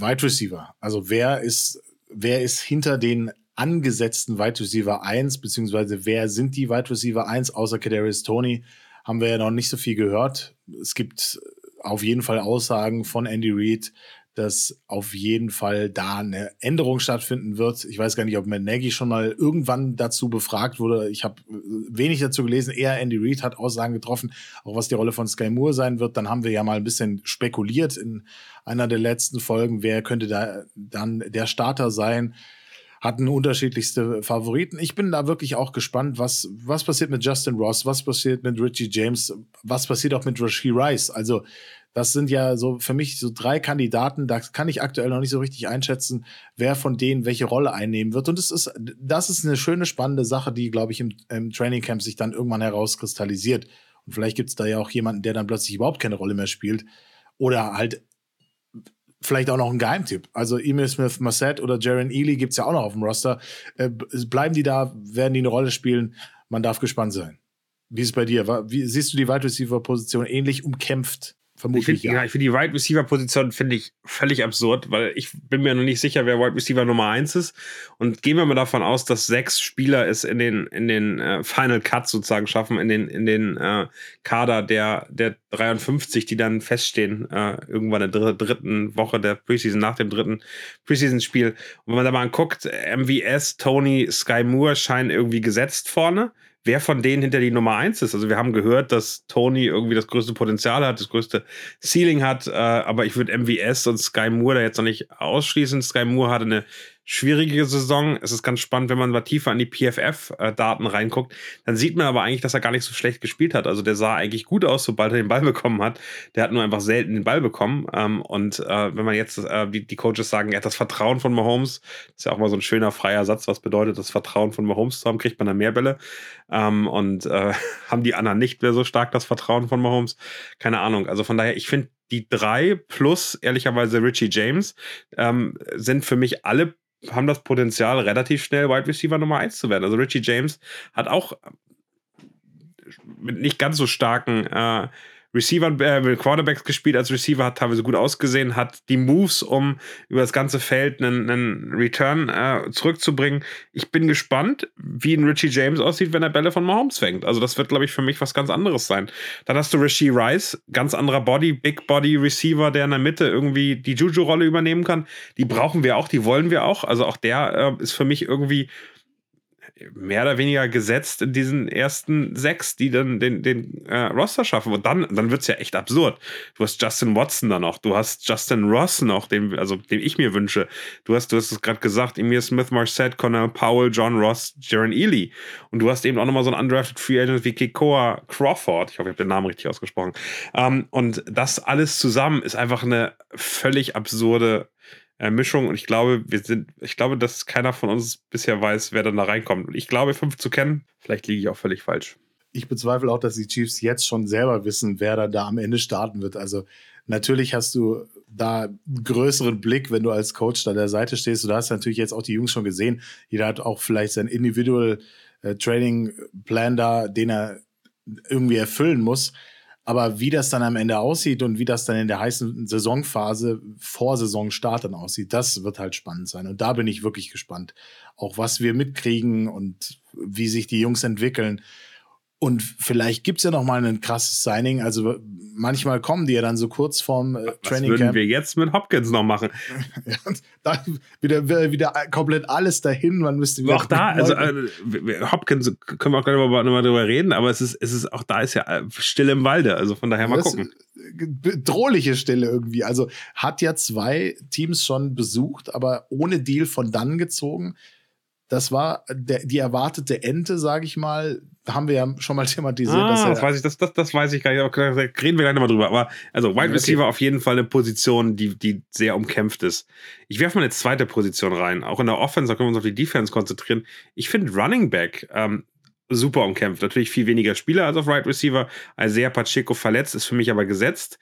[SPEAKER 2] Wide Receiver. Also wer ist, wer ist hinter den angesetzten Wide Receiver 1, beziehungsweise wer sind die Wide Receiver 1 außer Kadarius Tony, haben wir ja noch nicht so viel gehört. Es gibt auf jeden Fall Aussagen von Andy Reid, dass auf jeden Fall da eine Änderung stattfinden wird. Ich weiß gar nicht, ob Matt Nagy schon mal irgendwann dazu befragt wurde. Ich habe wenig dazu gelesen. Eher Andy Reid hat Aussagen getroffen, auch was die Rolle von Sky Moore sein wird. Dann haben wir ja mal ein bisschen spekuliert in einer der letzten Folgen, wer könnte da dann der Starter sein hatten unterschiedlichste Favoriten. Ich bin da wirklich auch gespannt, was, was passiert mit Justin Ross, was passiert mit Richie James, was passiert auch mit Rasheed Rice. Also, das sind ja so für mich so drei Kandidaten, da kann ich aktuell noch nicht so richtig einschätzen, wer von denen welche Rolle einnehmen wird. Und es ist, das ist eine schöne, spannende Sache, die, glaube ich, im, im Training Camp sich dann irgendwann herauskristallisiert. Und vielleicht gibt es da ja auch jemanden, der dann plötzlich überhaupt keine Rolle mehr spielt. Oder halt vielleicht auch noch ein Geheimtipp. Also Emil Smith Massett oder Jaron Ely gibt es ja auch noch auf dem Roster. Äh, bleiben die da, werden die eine Rolle spielen? Man darf gespannt sein. Wie ist es bei dir? Wie, siehst du die Wide Receiver Position ähnlich umkämpft
[SPEAKER 1] Vermutlich, ich find, ja. ja. Ich finde die Wide Receiver Position finde ich völlig absurd, weil ich bin mir noch nicht sicher, wer Wide Receiver Nummer 1 ist. Und gehen wir mal davon aus, dass sechs Spieler es in den, in den äh, Final Cut sozusagen schaffen, in den, in den äh, Kader der, der 53, die dann feststehen, äh, irgendwann in der dritten Woche der Preseason, nach dem dritten Preseason-Spiel. Und wenn man da mal anguckt, MVS, Tony, Sky Moore scheinen irgendwie gesetzt vorne wer von denen hinter die Nummer eins ist. Also wir haben gehört, dass Tony irgendwie das größte Potenzial hat, das größte Ceiling hat, äh, aber ich würde MVS und Sky Moore da jetzt noch nicht ausschließen. Sky Moore hatte eine schwierige Saison. Es ist ganz spannend, wenn man mal tiefer an die PFF-Daten reinguckt, dann sieht man aber eigentlich, dass er gar nicht so schlecht gespielt hat. Also der sah eigentlich gut aus, sobald er den Ball bekommen hat. Der hat nur einfach selten den Ball bekommen. Ähm, und äh, wenn man jetzt, äh, die, die Coaches sagen, er hat das Vertrauen von Mahomes, ist ja auch mal so ein schöner freier Satz, was bedeutet, das Vertrauen von Mahomes zu haben, kriegt man dann mehr Bälle. Ähm, und äh, haben die anderen nicht mehr so stark das Vertrauen von Mahomes? Keine Ahnung. Also von daher, ich finde, die drei plus ehrlicherweise Richie James ähm, sind für mich alle haben das Potenzial, relativ schnell Wide Receiver Nummer 1 zu werden. Also Richie James hat auch mit nicht ganz so starken äh, Receiver, äh, Quarterbacks gespielt als Receiver, hat teilweise gut ausgesehen, hat die Moves, um über das ganze Feld einen, einen Return äh, zurückzubringen. Ich bin gespannt, wie ein Richie James aussieht, wenn er Bälle von Mahomes fängt. Also das wird, glaube ich, für mich was ganz anderes sein. Dann hast du Richie Rice, ganz anderer Body, Big Body Receiver, der in der Mitte irgendwie die Juju-Rolle übernehmen kann. Die brauchen wir auch, die wollen wir auch. Also auch der äh, ist für mich irgendwie mehr oder weniger gesetzt in diesen ersten sechs, die dann den, den äh, Roster schaffen. Und dann, dann wird es ja echt absurd. Du hast Justin Watson da noch, du hast Justin Ross noch, den, also den ich mir wünsche. Du hast, du hast es gerade gesagt, Emir Smith, Marset, Connor Powell, John Ross, Jaron Ely. Und du hast eben auch nochmal so einen undrafted Free Agent wie Kikoa Crawford. Ich hoffe, ich habe den Namen richtig ausgesprochen. Ähm, und das alles zusammen ist einfach eine völlig absurde äh, Mischung und ich glaube, wir sind, ich glaube, dass keiner von uns bisher weiß, wer dann da reinkommt. Und ich glaube, fünf zu kennen, vielleicht liege ich auch völlig falsch.
[SPEAKER 2] Ich bezweifle auch, dass die Chiefs jetzt schon selber wissen, wer dann da am Ende starten wird. Also natürlich hast du da einen größeren Blick, wenn du als Coach da der Seite stehst. Du hast natürlich jetzt auch die Jungs schon gesehen. Jeder hat auch vielleicht sein Individual äh, Training Plan da, den er irgendwie erfüllen muss. Aber wie das dann am Ende aussieht und wie das dann in der heißen Saisonphase vor Saisonstart dann aussieht, das wird halt spannend sein. Und da bin ich wirklich gespannt. Auch was wir mitkriegen und wie sich die Jungs entwickeln. Und vielleicht gibt es ja noch mal ein krasses Signing. Also manchmal kommen die ja dann so kurz vorm äh, Training
[SPEAKER 1] Was würden wir jetzt mit Hopkins noch machen?
[SPEAKER 2] ja, da wieder, wieder komplett alles dahin. Man müsste
[SPEAKER 1] auch da, also äh, Hopkins können wir auch gleich mal, mal drüber reden, aber es ist, es ist auch da ist ja äh, still im Walde. Also von daher mal das gucken.
[SPEAKER 2] Bedrohliche Stille irgendwie. Also hat ja zwei Teams schon besucht, aber ohne Deal von dann gezogen das war der, die erwartete Ente, sage ich mal. Haben wir ja schon mal thematisiert.
[SPEAKER 1] Ah, das weiß ich, das, das, das weiß ich gar nicht. Da reden wir gleich nochmal drüber. Aber also Wide Receiver okay. auf jeden Fall eine Position, die, die sehr umkämpft ist. Ich werfe mal eine zweite Position rein. Auch in der Offense, da können wir uns auf die Defense konzentrieren. Ich finde Running Back ähm, super umkämpft. Natürlich viel weniger Spieler als auf Right Receiver. Isaiah Pacheco verletzt, ist für mich aber gesetzt.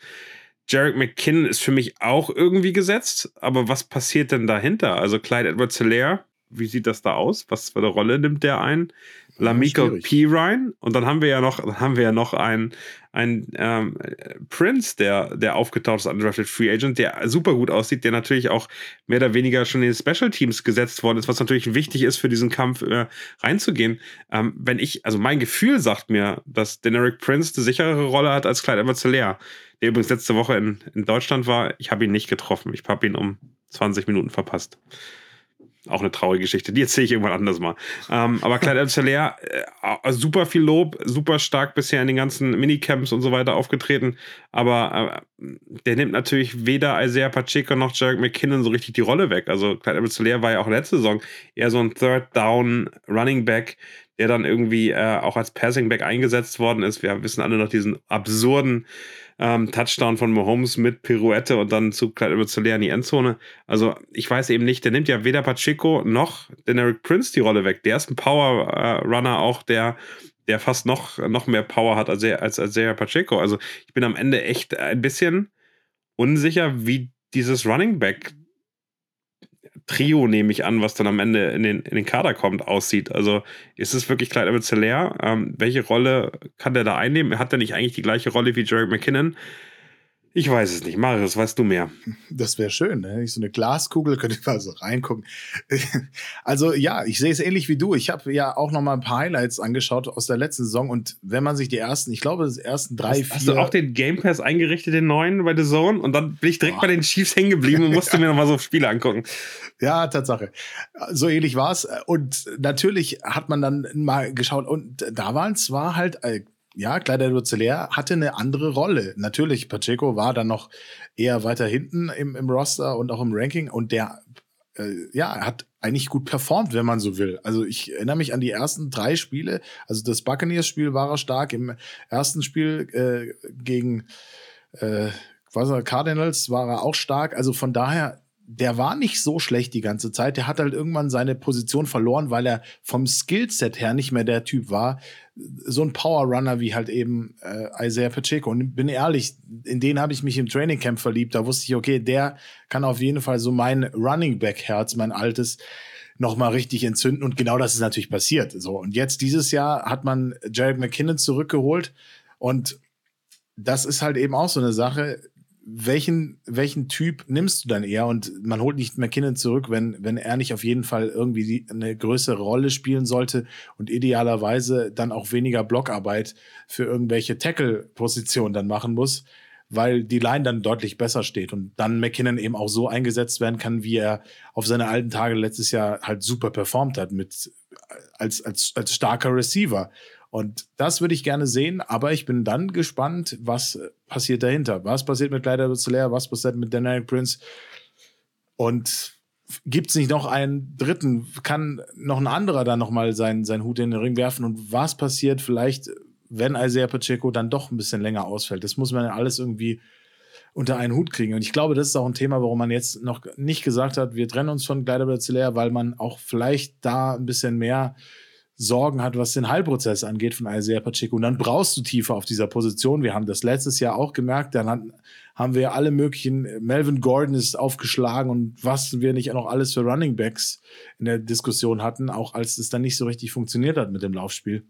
[SPEAKER 1] Jarek McKinnon ist für mich auch irgendwie gesetzt, aber was passiert denn dahinter? Also Clyde Edwards Hilaire wie sieht das da aus? Was für eine Rolle nimmt der ein? Lamico P. Ryan. Und dann haben wir ja noch, haben wir ja noch einen, einen ähm, Prince, der, der aufgetaucht ist, undrafted Free Agent, der super gut aussieht, der natürlich auch mehr oder weniger schon in den Special Teams gesetzt worden ist, was natürlich wichtig ist, für diesen Kampf äh, reinzugehen. Ähm, wenn ich, also mein Gefühl sagt mir, dass Deneric Prince eine sicherere Rolle hat als Clyde edwards der übrigens letzte Woche in, in Deutschland war. Ich habe ihn nicht getroffen. Ich habe ihn um 20 Minuten verpasst auch eine traurige Geschichte. Die erzähle ich irgendwann anders mal. Ähm, aber Clyde Edwards-Helaire, äh, super viel Lob, super stark bisher in den ganzen Minicamps und so weiter aufgetreten. Aber äh, der nimmt natürlich weder Isaiah Pacheco noch Jarek McKinnon so richtig die Rolle weg. Also Clyde Edwards-Helaire war ja auch letzte Saison eher so ein Third Down Running Back, der dann irgendwie äh, auch als Passing Back eingesetzt worden ist. Wir wissen alle noch diesen absurden ähm, Touchdown von Mahomes mit Pirouette und dann zu edwards in die Endzone. Also ich weiß eben nicht, der nimmt ja weder Pacheco noch den Eric Prince die Rolle weg. Der ist ein Power-Runner auch, der der fast noch, noch mehr Power hat als, als, als Sergio Pacheco. Also ich bin am Ende echt ein bisschen unsicher, wie dieses Running Back Trio, nehme ich an, was dann am Ende in den, in den Kader kommt, aussieht. Also ist es wirklich Clyde Edwards ähm, Welche Rolle kann der da einnehmen? Hat er nicht eigentlich die gleiche Rolle wie Jared McKinnon? Ich weiß es nicht. Marius, weißt du mehr?
[SPEAKER 2] Das wäre schön, ne? So eine Glaskugel, könnte ich mal so reingucken. Also ja, ich sehe es ähnlich wie du. Ich habe ja auch noch mal ein paar Highlights angeschaut aus der letzten Saison und wenn man sich die ersten, ich glaube, die ersten drei, hast,
[SPEAKER 1] vier. Hast du auch den Game Pass eingerichtet, den neuen bei The Zone? Und dann bin ich direkt Boah. bei den Chiefs hängen geblieben und musste mir noch mal so Spiele angucken.
[SPEAKER 2] Ja, Tatsache. So ähnlich war es. Und natürlich hat man dann mal geschaut und da waren zwar halt äh, ja, Kleider Luzeler hatte eine andere Rolle. Natürlich, Pacheco war dann noch eher weiter hinten im, im Roster und auch im Ranking und der äh, ja, hat eigentlich gut performt, wenn man so will. Also ich erinnere mich an die ersten drei Spiele. Also das Buccaneers-Spiel war er stark. Im ersten Spiel äh, gegen äh, Cardinals war er auch stark. Also von daher der war nicht so schlecht die ganze Zeit. Der hat halt irgendwann seine Position verloren, weil er vom Skillset her nicht mehr der Typ war. So ein Power Runner wie halt eben äh, Isaiah Pacheco. Und bin ehrlich, in den habe ich mich im Training Camp verliebt. Da wusste ich, okay, der kann auf jeden Fall so mein Running Back Herz, mein altes, noch mal richtig entzünden. Und genau das ist natürlich passiert. So und jetzt dieses Jahr hat man Jared McKinnon zurückgeholt und das ist halt eben auch so eine Sache welchen, welchen Typ nimmst du dann eher? Und man holt nicht McKinnon zurück, wenn, wenn er nicht auf jeden Fall irgendwie die, eine größere Rolle spielen sollte und idealerweise dann auch weniger Blockarbeit für irgendwelche Tackle-Positionen dann machen muss, weil die Line dann deutlich besser steht und dann McKinnon eben auch so eingesetzt werden kann, wie er auf seine alten Tage letztes Jahr halt super performt hat mit als, als, als starker Receiver. Und das würde ich gerne sehen, aber ich bin dann gespannt, was passiert dahinter. Was passiert mit Kleider Soler, was passiert mit Daniel Prince? Und gibt es nicht noch einen dritten? Kann noch ein anderer dann nochmal seinen, seinen Hut in den Ring werfen? Und was passiert vielleicht, wenn Isaiah Pacheco dann doch ein bisschen länger ausfällt? Das muss man ja alles irgendwie unter einen Hut kriegen. Und ich glaube, das ist auch ein Thema, warum man jetzt noch nicht gesagt hat, wir trennen uns von Kleider weil man auch vielleicht da ein bisschen mehr Sorgen hat, was den Heilprozess angeht von Isaiah Pacheco. Und dann brauchst du tiefer auf dieser Position. Wir haben das letztes Jahr auch gemerkt. Dann haben wir alle möglichen, Melvin Gordon ist aufgeschlagen und was wir nicht noch alles für Running Backs in der Diskussion hatten, auch als es dann nicht so richtig funktioniert hat mit dem Laufspiel.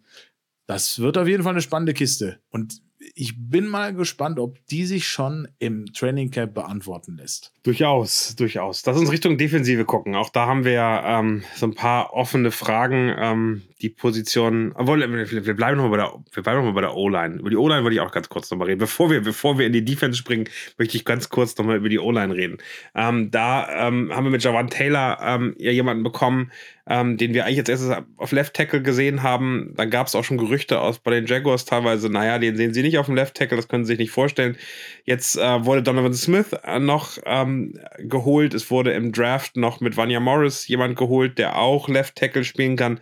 [SPEAKER 2] Das wird auf jeden Fall eine spannende Kiste. Und ich bin mal gespannt, ob die sich schon im Training Camp beantworten lässt.
[SPEAKER 1] Durchaus, durchaus. Lass uns Richtung Defensive gucken. Auch da haben wir ähm, so ein paar offene Fragen. Ähm, die Position, obwohl wir bleiben noch mal bei der, wir bleiben noch mal bei der O-Line. Über die O-Line würde ich auch ganz kurz noch mal reden. Bevor wir, bevor wir in die Defense springen, möchte ich ganz kurz noch mal über die O-Line reden. Ähm, da ähm, haben wir mit Jawan Taylor ähm, ja jemanden bekommen, ähm, den wir eigentlich jetzt erstes auf Left Tackle gesehen haben. Dann gab es auch schon Gerüchte aus bei den Jaguars teilweise, naja, den sehen sie nicht auf dem Left Tackle, das können sie sich nicht vorstellen. Jetzt äh, wurde Donovan Smith äh, noch ähm, geholt. Es wurde im Draft noch mit Vanya Morris jemand geholt, der auch Left Tackle spielen kann.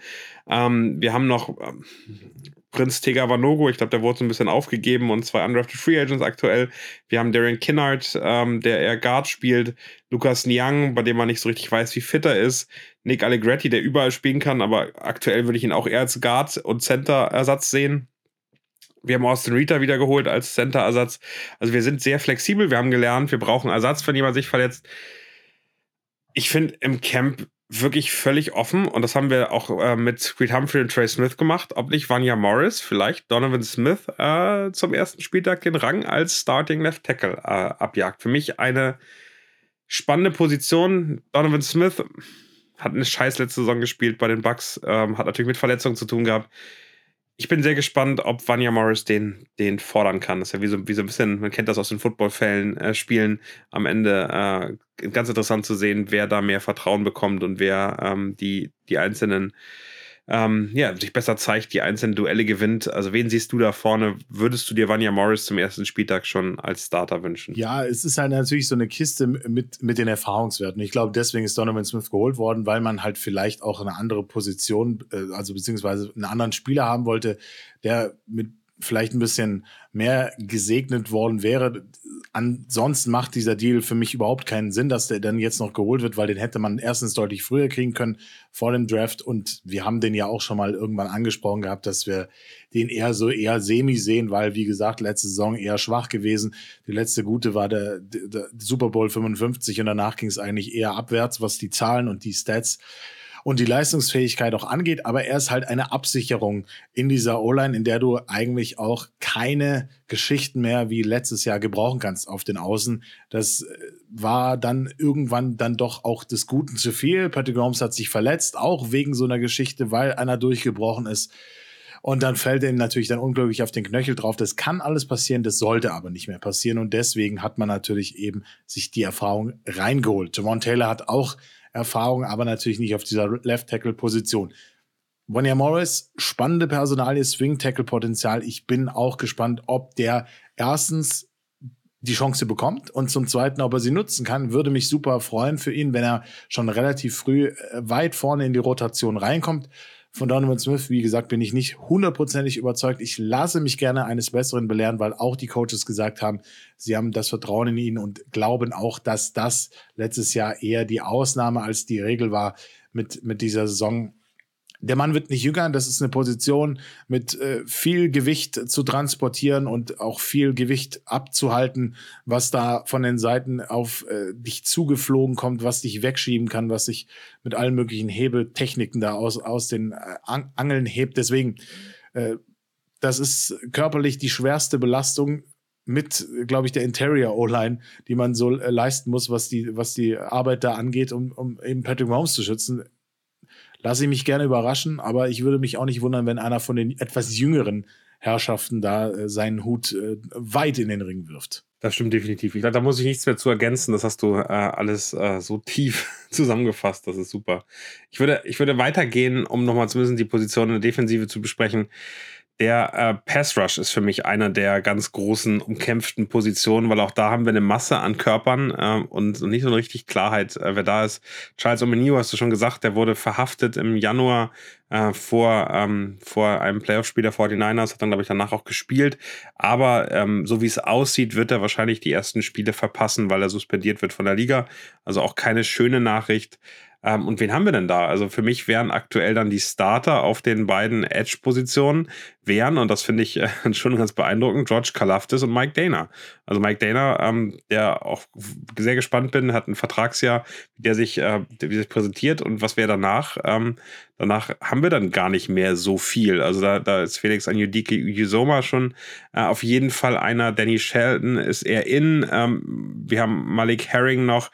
[SPEAKER 1] Ähm, wir haben noch ähm, Prinz Tega Vanogo, ich glaube, der wurde so ein bisschen aufgegeben und zwei undrafted Free Agents aktuell. Wir haben Darren Kinnard, ähm, der eher Guard spielt. Lukas Niang, bei dem man nicht so richtig weiß, wie fit er ist. Nick Allegretti, der überall spielen kann, aber aktuell würde ich ihn auch eher als Guard und Center-Ersatz sehen. Wir haben Austin Rita wiedergeholt als Center-Ersatz. Also wir sind sehr flexibel. Wir haben gelernt, wir brauchen Ersatz, wenn jemand sich verletzt. Ich finde, im Camp wirklich völlig offen und das haben wir auch äh, mit Creed Humphrey und Trey Smith gemacht, ob nicht Vanya Morris, vielleicht Donovan Smith äh, zum ersten Spieltag den Rang als Starting Left Tackle äh, abjagt. Für mich eine spannende Position. Donovan Smith hat eine scheiß letzte Saison gespielt bei den Bucks, ähm, hat natürlich mit Verletzungen zu tun gehabt ich bin sehr gespannt, ob Vanya Morris den, den fordern kann. Das ist ja wie so, wie so ein bisschen, man kennt das aus den Footballfällen, äh, Spielen am Ende äh, ganz interessant zu sehen, wer da mehr Vertrauen bekommt und wer ähm, die, die einzelnen ähm, ja, sich besser zeigt, die einzelnen Duelle gewinnt. Also wen siehst du da vorne? Würdest du dir Vanya Morris zum ersten Spieltag schon als Starter wünschen?
[SPEAKER 2] Ja, es ist halt natürlich so eine Kiste mit, mit den Erfahrungswerten. Ich glaube, deswegen ist Donovan Smith geholt worden, weil man halt vielleicht auch eine andere Position, äh, also beziehungsweise einen anderen Spieler haben wollte, der mit vielleicht ein bisschen mehr gesegnet worden wäre. Ansonsten macht dieser Deal für mich überhaupt keinen Sinn, dass der dann jetzt noch geholt wird, weil den hätte man erstens deutlich früher kriegen können vor dem Draft und wir haben den ja auch schon mal irgendwann angesprochen gehabt, dass wir den eher so eher semi sehen, weil wie gesagt, letzte Saison eher schwach gewesen. Die letzte gute war der, der, Super Bowl 55 und danach ging es eigentlich eher abwärts, was die Zahlen und die Stats und die Leistungsfähigkeit auch angeht. Aber er ist halt eine Absicherung in dieser O-Line, in der du eigentlich auch keine Geschichten mehr wie letztes Jahr gebrauchen kannst auf den Außen. Das äh, war dann irgendwann dann doch auch des Guten zu viel. Patrick Holmes hat sich verletzt, auch wegen so einer Geschichte, weil einer durchgebrochen ist. Und dann fällt er ihm natürlich dann unglücklich auf den Knöchel drauf. Das kann alles passieren, das sollte aber nicht mehr passieren. Und deswegen hat man natürlich eben sich die Erfahrung reingeholt. Javon Taylor hat auch Erfahrung, aber natürlich nicht auf dieser Left Tackle Position. Bonnier Morris, spannende Personalie, Swing Tackle Potenzial. Ich bin auch gespannt, ob der erstens die Chance bekommt und zum zweiten, ob er sie nutzen kann. Würde mich super freuen für ihn, wenn er schon relativ früh äh, weit vorne in die Rotation reinkommt. Von Donovan Smith, wie gesagt, bin ich nicht hundertprozentig überzeugt. Ich lasse mich gerne eines Besseren belehren, weil auch die Coaches gesagt haben, sie haben das Vertrauen in ihn und glauben auch, dass das letztes Jahr eher die Ausnahme als die Regel war mit, mit dieser Saison der Mann wird nicht jünger, das ist eine Position mit äh, viel Gewicht zu transportieren und auch viel Gewicht abzuhalten, was da von den Seiten auf äh, dich zugeflogen kommt, was dich wegschieben kann, was sich mit allen möglichen Hebeltechniken da aus, aus den äh, Angeln hebt. Deswegen, äh, das ist körperlich die schwerste Belastung mit, glaube ich, der Interior O-Line, die man so äh, leisten muss, was die, was die Arbeit da angeht, um, um eben Patrick Mahomes zu schützen lasse ich mich gerne überraschen, aber ich würde mich auch nicht wundern, wenn einer von den etwas jüngeren Herrschaften da äh, seinen Hut äh, weit in den Ring wirft.
[SPEAKER 1] Das stimmt definitiv. Ich glaube, da muss ich nichts mehr zu ergänzen. Das hast du äh, alles äh, so tief zusammengefasst. Das ist super. Ich würde, ich würde weitergehen, um nochmal zumindest die Position in der Defensive zu besprechen. Der äh, Pass Rush ist für mich einer der ganz großen umkämpften Positionen, weil auch da haben wir eine Masse an Körpern äh, und, nicht so eine richtig Klarheit, äh, wer da ist. Charles Omenio hast du schon gesagt, der wurde verhaftet im Januar äh, vor, ähm, vor einem Playoff-Spiel der 49ers, hat dann, glaube ich, danach auch gespielt. Aber ähm, so wie es aussieht, wird er wahrscheinlich die ersten Spiele verpassen, weil er suspendiert wird von der Liga. Also auch keine schöne Nachricht. Ähm, und wen haben wir denn da? Also für mich wären aktuell dann die Starter auf den beiden Edge-Positionen wären, und das finde ich äh, schon ganz beeindruckend, George Kalaftis und Mike Dana. Also Mike Dana, ähm, der auch sehr gespannt bin, hat ein Vertragsjahr, der sich, äh, der sich präsentiert und was wäre danach? Ähm, danach haben wir dann gar nicht mehr so viel. Also da, da ist Felix Anjudike Yusoma schon äh, auf jeden Fall einer. Danny Shelton ist eher in. Ähm, wir haben Malik Herring noch.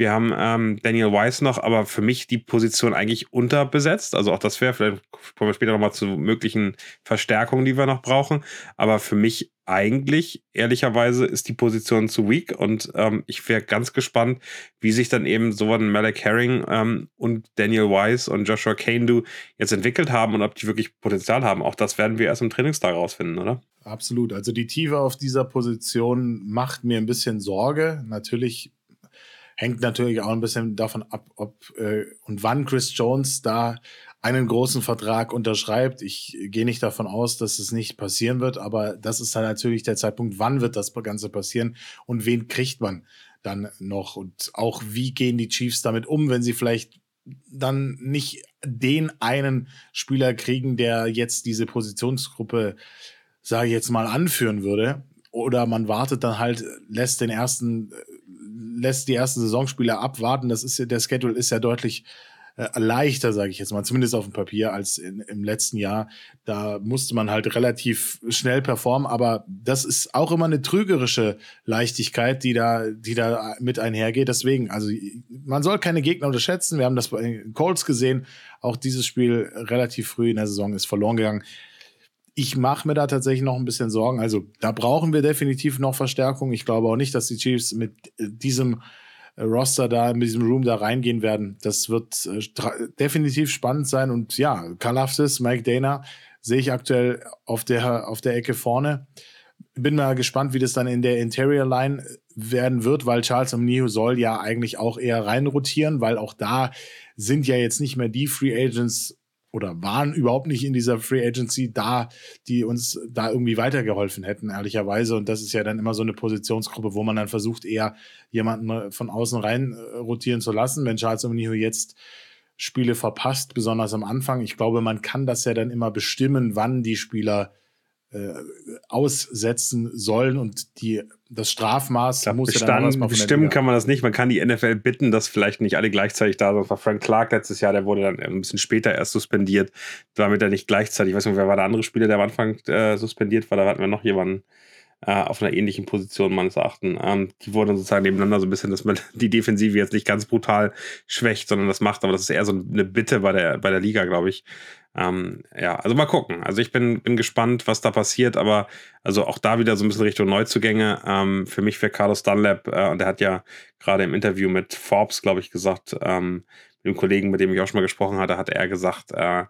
[SPEAKER 1] Wir haben ähm, Daniel Weiss noch, aber für mich die Position eigentlich unterbesetzt. Also auch das wäre, vielleicht kommen wir später nochmal zu möglichen Verstärkungen, die wir noch brauchen. Aber für mich eigentlich, ehrlicherweise, ist die Position zu weak und ähm, ich wäre ganz gespannt, wie sich dann eben so ein Malek Herring ähm, und Daniel Weiss und Joshua Kane jetzt entwickelt haben und ob die wirklich Potenzial haben. Auch das werden wir erst im Trainingstag rausfinden, oder?
[SPEAKER 2] Absolut. Also die Tiefe auf dieser Position macht mir ein bisschen Sorge. Natürlich hängt natürlich auch ein bisschen davon ab, ob äh, und wann Chris Jones da einen großen Vertrag unterschreibt. Ich gehe nicht davon aus, dass es nicht passieren wird, aber das ist dann natürlich der Zeitpunkt, wann wird das Ganze passieren und wen kriegt man dann noch und auch wie gehen die Chiefs damit um, wenn sie vielleicht dann nicht den einen Spieler kriegen, der jetzt diese Positionsgruppe, sage ich jetzt mal, anführen würde. Oder man wartet dann halt, lässt den ersten lässt die ersten Saisonspiele abwarten. Das ist ja, der Schedule ist ja deutlich äh, leichter, sage ich jetzt mal, zumindest auf dem Papier, als in, im letzten Jahr. Da musste man halt relativ schnell performen, aber das ist auch immer eine trügerische Leichtigkeit, die da, die da mit einhergeht. Deswegen, also man soll keine Gegner unterschätzen. Wir haben das bei den Colts gesehen. Auch dieses Spiel relativ früh in der Saison ist verloren gegangen ich mache mir da tatsächlich noch ein bisschen Sorgen. Also da brauchen wir definitiv noch Verstärkung. Ich glaube auch nicht, dass die Chiefs mit äh, diesem äh, Roster da, mit diesem Room da reingehen werden. Das wird äh, definitiv spannend sein. Und ja, Kalaftis, Mike Dana sehe ich aktuell auf der, auf der Ecke vorne. Bin mal gespannt, wie das dann in der Interior Line werden wird, weil Charles Omniho soll ja eigentlich auch eher reinrotieren, weil auch da sind ja jetzt nicht mehr die Free Agents oder waren überhaupt nicht in dieser Free Agency da, die uns da irgendwie weitergeholfen hätten, ehrlicherweise. Und das ist ja dann immer so eine Positionsgruppe, wo man dann versucht, eher jemanden von außen rein äh, rotieren zu lassen. Wenn Charles Omniho jetzt Spiele verpasst, besonders am Anfang, ich glaube, man kann das ja dann immer bestimmen, wann die Spieler äh, aussetzen sollen und die, das Strafmaß
[SPEAKER 1] glaub, muss bestanden, ja bestimmen kann man das nicht. Man kann die NFL bitten, dass vielleicht nicht alle gleichzeitig da sind. Das war Frank Clark letztes Jahr, der wurde dann ein bisschen später erst suspendiert, damit er nicht gleichzeitig, ich weiß nicht, wer war der andere Spieler, der am Anfang äh, suspendiert war, da hatten wir noch jemanden äh, auf einer ähnlichen Position meines Erachtens. Ähm, die wurden sozusagen nebeneinander so ein bisschen, dass man die Defensive jetzt nicht ganz brutal schwächt, sondern das macht, aber das ist eher so eine Bitte bei der, bei der Liga, glaube ich. Ähm, ja, also mal gucken. Also ich bin, bin gespannt, was da passiert, aber also auch da wieder so ein bisschen Richtung Neuzugänge. Ähm, für mich für Carlos Dunlap, äh, und der hat ja gerade im Interview mit Forbes, glaube ich, gesagt, ähm, mit dem Kollegen, mit dem ich auch schon mal gesprochen hatte, hat er gesagt, äh,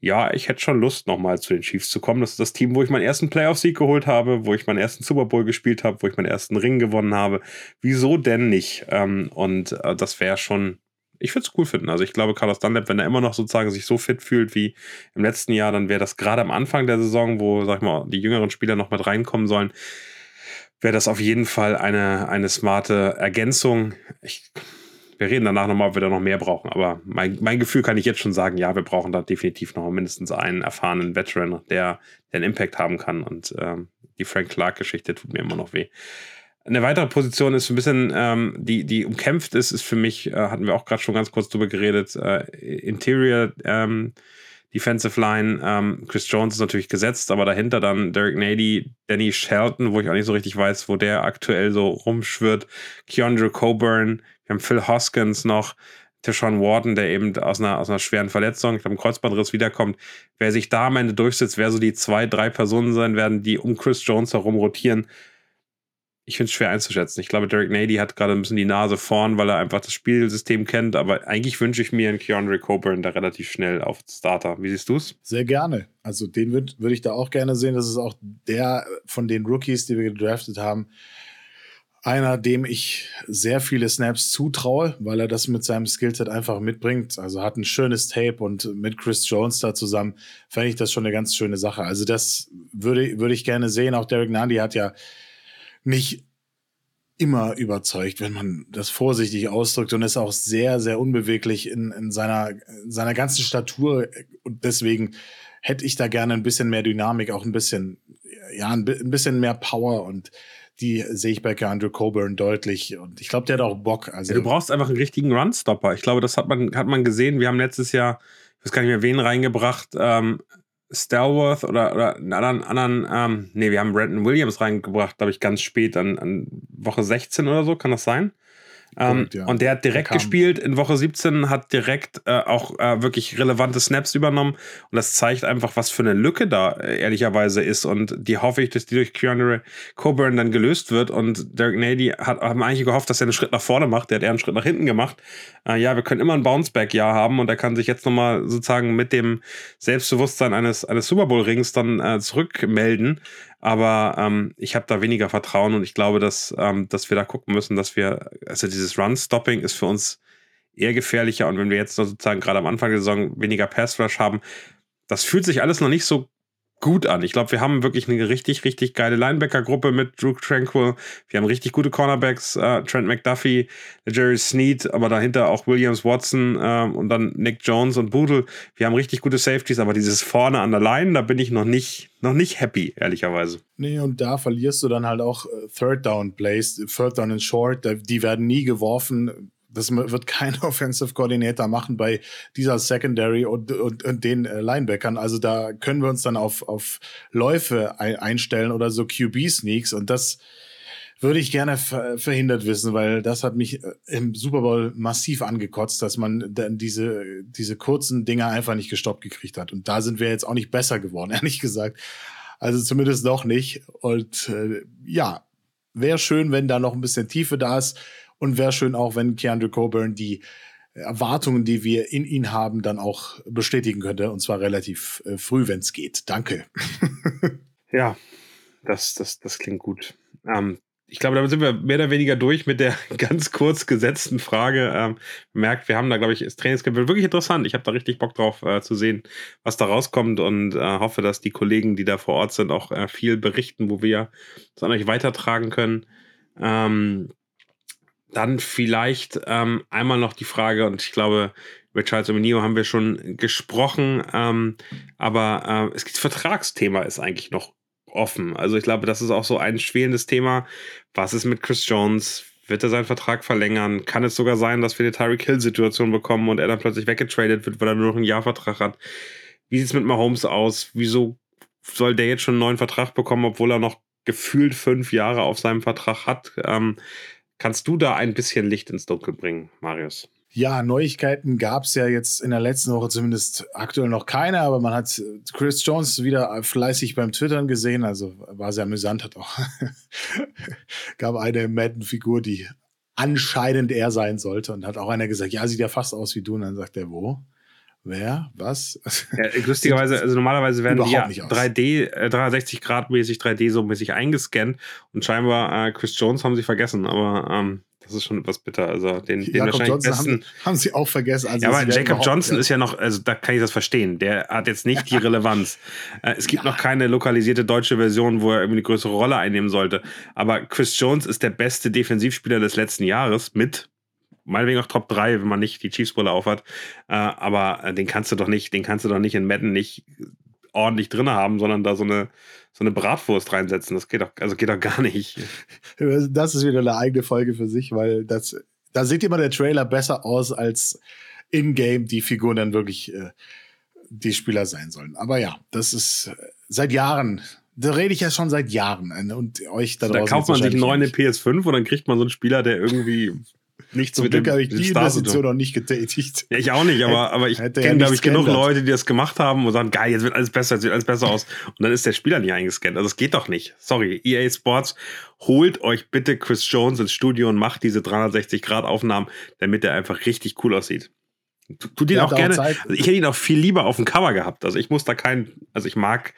[SPEAKER 1] ja, ich hätte schon Lust, nochmal zu den Chiefs zu kommen. Das ist das Team, wo ich meinen ersten Playoff-Sieg geholt habe, wo ich meinen ersten Super Bowl gespielt habe, wo ich meinen ersten Ring gewonnen habe. Wieso denn nicht? Ähm, und äh, das wäre schon ich würde es cool finden. Also ich glaube, Carlos Dunlap, wenn er immer noch sozusagen sich so fit fühlt wie im letzten Jahr, dann wäre das gerade am Anfang der Saison, wo, sag ich mal, die jüngeren Spieler noch mit reinkommen sollen, wäre das auf jeden Fall eine, eine smarte Ergänzung. Ich, wir reden danach nochmal, ob wir da noch mehr brauchen. Aber mein, mein Gefühl kann ich jetzt schon sagen, ja, wir brauchen da definitiv noch mindestens einen erfahrenen Veteran, der, der einen Impact haben kann. Und ähm, die Frank Clark-Geschichte tut mir immer noch weh. Eine weitere Position ist ein bisschen, ähm, die, die umkämpft ist, ist für mich, äh, hatten wir auch gerade schon ganz kurz drüber geredet, äh, Interior ähm, Defensive Line. Ähm, Chris Jones ist natürlich gesetzt, aber dahinter dann Derek Nady, Danny Shelton, wo ich auch nicht so richtig weiß, wo der aktuell so rumschwirrt, Keandre Coburn, wir haben Phil Hoskins noch, Tishon Warden, der eben aus einer, aus einer schweren Verletzung, ich glaube, Kreuzbandriss wiederkommt. Wer sich da am Ende durchsetzt, wer so die zwei, drei Personen sein werden, die um Chris Jones herum rotieren, ich finde es schwer einzuschätzen. Ich glaube, Derek Nady hat gerade ein bisschen die Nase vorn, weil er einfach das Spielsystem kennt. Aber eigentlich wünsche ich mir einen Keandre Coburn da relativ schnell auf Starter. Wie siehst du es?
[SPEAKER 2] Sehr gerne. Also den würde würd ich da auch gerne sehen. Das ist auch der von den Rookies, die wir gedraftet haben, einer, dem ich sehr viele Snaps zutraue, weil er das mit seinem Skillset einfach mitbringt. Also hat ein schönes Tape und mit Chris Jones da zusammen fände ich das schon eine ganz schöne Sache. Also das würde, würde ich gerne sehen. Auch Derek Nandi hat ja nicht immer überzeugt, wenn man das vorsichtig ausdrückt und ist auch sehr, sehr unbeweglich in, in seiner, in seiner ganzen Statur. Und deswegen hätte ich da gerne ein bisschen mehr Dynamik, auch ein bisschen, ja, ein, bisschen mehr Power und die sehe ich bei Andrew Coburn deutlich und ich glaube, der hat auch Bock.
[SPEAKER 1] Also ja, du brauchst einfach einen richtigen Runstopper. Ich glaube, das hat man, hat man gesehen. Wir haben letztes Jahr, ich weiß gar nicht mehr, wen reingebracht, ähm, Stalworth oder, oder einen anderen, anderen ähm, nee, wir haben Brandon Williams reingebracht, glaube ich, ganz spät, an, an Woche 16 oder so, kann das sein? Ähm, ja. Und der hat direkt der gespielt in Woche 17, hat direkt äh, auch äh, wirklich relevante Snaps übernommen. Und das zeigt einfach, was für eine Lücke da äh, ehrlicherweise ist. Und die hoffe ich, dass die durch Keanu Coburn dann gelöst wird. Und Derek Nady hat haben eigentlich gehofft, dass er einen Schritt nach vorne macht. Der hat eher einen Schritt nach hinten gemacht. Äh, ja, wir können immer ein Bounceback-Jahr haben und er kann sich jetzt nochmal sozusagen mit dem Selbstbewusstsein eines, eines Super Bowl-Rings dann äh, zurückmelden. Aber ähm, ich habe da weniger Vertrauen und ich glaube, dass, ähm, dass wir da gucken müssen, dass wir, also dieses Run-Stopping ist für uns eher gefährlicher. Und wenn wir jetzt sozusagen gerade am Anfang der Saison weniger Pass-Rush haben, das fühlt sich alles noch nicht so gut an. Ich glaube, wir haben wirklich eine richtig, richtig geile Linebacker-Gruppe mit Drew Tranquil. Wir haben richtig gute Cornerbacks, äh, Trent McDuffie, Jerry Sneed, aber dahinter auch Williams Watson äh, und dann Nick Jones und Boodle. Wir haben richtig gute Safeties, aber dieses vorne an der Line, da bin ich noch nicht, noch nicht happy, ehrlicherweise.
[SPEAKER 2] Nee, und da verlierst du dann halt auch äh, Third Down Plays, Third Down and Short, die werden nie geworfen das wird kein Offensive Coordinator machen bei dieser Secondary und, und, und den äh, Linebackern. Also da können wir uns dann auf, auf Läufe ein, einstellen oder so QB-Sneaks und das würde ich gerne ver verhindert wissen, weil das hat mich äh, im Super Bowl massiv angekotzt, dass man dann diese, diese kurzen Dinger einfach nicht gestoppt gekriegt hat. Und da sind wir jetzt auch nicht besser geworden, ehrlich gesagt. Also zumindest noch nicht. Und äh, ja, wäre schön, wenn da noch ein bisschen Tiefe da ist. Und wäre schön auch, wenn Keandre Coburn die Erwartungen, die wir in ihn haben, dann auch bestätigen könnte. Und zwar relativ äh, früh, wenn es geht. Danke.
[SPEAKER 1] ja, das, das, das klingt gut. Ähm, ich glaube, damit sind wir mehr oder weniger durch mit der ganz kurz gesetzten Frage. Ähm, merkt, wir haben da, glaube ich, das Trainingscamp wirklich interessant. Ich habe da richtig Bock drauf äh, zu sehen, was da rauskommt und äh, hoffe, dass die Kollegen, die da vor Ort sind, auch äh, viel berichten, wo wir das an euch weitertragen können. Ähm, dann vielleicht ähm, einmal noch die Frage, und ich glaube, über Charles Omenio haben wir schon gesprochen, ähm, aber äh, es, das Vertragsthema ist eigentlich noch offen. Also ich glaube, das ist auch so ein schwelendes Thema. Was ist mit Chris Jones? Wird er seinen Vertrag verlängern? Kann es sogar sein, dass wir eine Tyreek Hill-Situation bekommen und er dann plötzlich weggetradet wird, weil er nur noch einen Jahrvertrag hat? Wie sieht es mit Mahomes aus? Wieso soll der jetzt schon einen neuen Vertrag bekommen, obwohl er noch gefühlt fünf Jahre auf seinem Vertrag hat? Ähm, kannst du da ein bisschen Licht ins Dunkel bringen, Marius?
[SPEAKER 2] Ja, Neuigkeiten gab es ja jetzt in der letzten Woche zumindest aktuell noch keine, aber man hat Chris Jones wieder fleißig beim Twittern gesehen, also war sehr amüsant, hat auch gab eine Madden-Figur, die anscheinend er sein sollte und hat auch einer gesagt, ja, sieht ja fast aus wie du und dann sagt er, wo? Wer? Was?
[SPEAKER 1] Ja, lustigerweise, also normalerweise werden die ja 3D, äh, 360 Grad mäßig, 3D so mäßig eingescannt und scheinbar äh, Chris Jones haben sie vergessen, aber ähm, das ist schon etwas bitter. Also den, den
[SPEAKER 2] wahrscheinlich Johnson besten. Haben, haben, sie auch vergessen. Also
[SPEAKER 1] ja, aber Jacob Johnson ist ja noch, also da kann ich das verstehen. Der hat jetzt nicht die Relevanz. äh, es gibt ja. noch keine lokalisierte deutsche Version, wo er irgendwie eine größere Rolle einnehmen sollte. Aber Chris Jones ist der beste Defensivspieler des letzten Jahres mit meinetwegen auch Top 3, wenn man nicht die Chiefs-Brille aufhat. Äh, aber äh, den kannst du doch nicht, den kannst du doch nicht in Madden nicht ordentlich drin haben, sondern da so eine, so eine Bratwurst reinsetzen. Das geht doch, also geht doch gar nicht.
[SPEAKER 2] Das ist wieder eine eigene Folge für sich, weil das, da sieht immer der Trailer besser aus, als in-game die Figuren dann wirklich äh, die Spieler sein sollen. Aber ja, das ist äh, seit Jahren da rede ich ja schon seit Jahren äh, und euch
[SPEAKER 1] da draußen. Da kauft man sich neu eine PS5 und dann kriegt man so einen Spieler, der irgendwie
[SPEAKER 2] Nichts Zum Glück habe ich die Investition noch nicht getätigt.
[SPEAKER 1] Ja, ich auch nicht, aber, aber ich kenne, glaube ich, genug Leute, die das gemacht haben und sagen, geil, jetzt wird alles besser, jetzt wird alles besser aus. Und dann ist der Spieler nicht eingescannt. Also es geht doch nicht. Sorry, EA Sports, holt euch bitte Chris Jones ins Studio und macht diese 360-Grad-Aufnahmen, damit er einfach richtig cool aussieht. Tut ihn ja, auch gerne. Also ich hätte ihn auch viel lieber auf dem Cover gehabt. Also ich muss da kein, also ich mag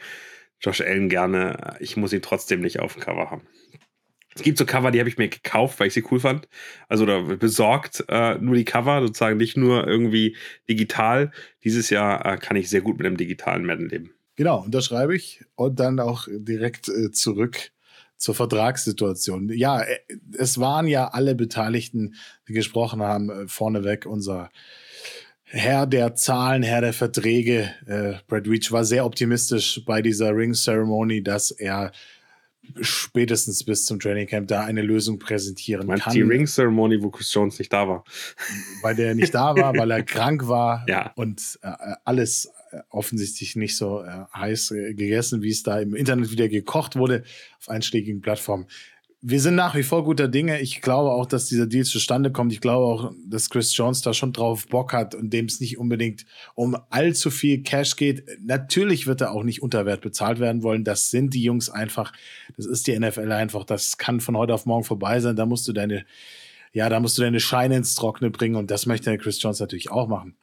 [SPEAKER 1] Josh Allen gerne, ich muss ihn trotzdem nicht auf dem Cover haben. Es gibt so Cover, die habe ich mir gekauft, weil ich sie cool fand. Also oder besorgt äh, nur die Cover, sozusagen nicht nur irgendwie digital. Dieses Jahr äh, kann ich sehr gut mit einem digitalen Madden leben.
[SPEAKER 2] Genau, unterschreibe ich und dann auch direkt äh, zurück zur Vertragssituation. Ja, äh, es waren ja alle Beteiligten, die gesprochen haben, äh, vorneweg unser Herr der Zahlen, Herr der Verträge. Äh, Brad Reach war sehr optimistisch bei dieser Ring Ceremony, dass er spätestens bis zum Training Camp da eine Lösung präsentieren
[SPEAKER 1] Meinst kann. Die Ring Ceremony, wo Chris Jones nicht da war.
[SPEAKER 2] Weil der nicht da war, weil er krank war
[SPEAKER 1] ja.
[SPEAKER 2] und äh, alles äh, offensichtlich nicht so äh, heiß äh, gegessen, wie es da im Internet wieder gekocht wurde auf einschlägigen Plattformen wir sind nach wie vor guter Dinge. Ich glaube auch, dass dieser Deal zustande kommt. Ich glaube auch, dass Chris Jones da schon drauf Bock hat und dem es nicht unbedingt um allzu viel Cash geht. Natürlich wird er auch nicht unter Wert bezahlt werden wollen. Das sind die Jungs einfach. Das ist die NFL einfach. Das kann von heute auf morgen vorbei sein. Da musst du deine, ja, da musst du deine Scheine ins Trockene bringen und das möchte Chris Jones natürlich auch machen.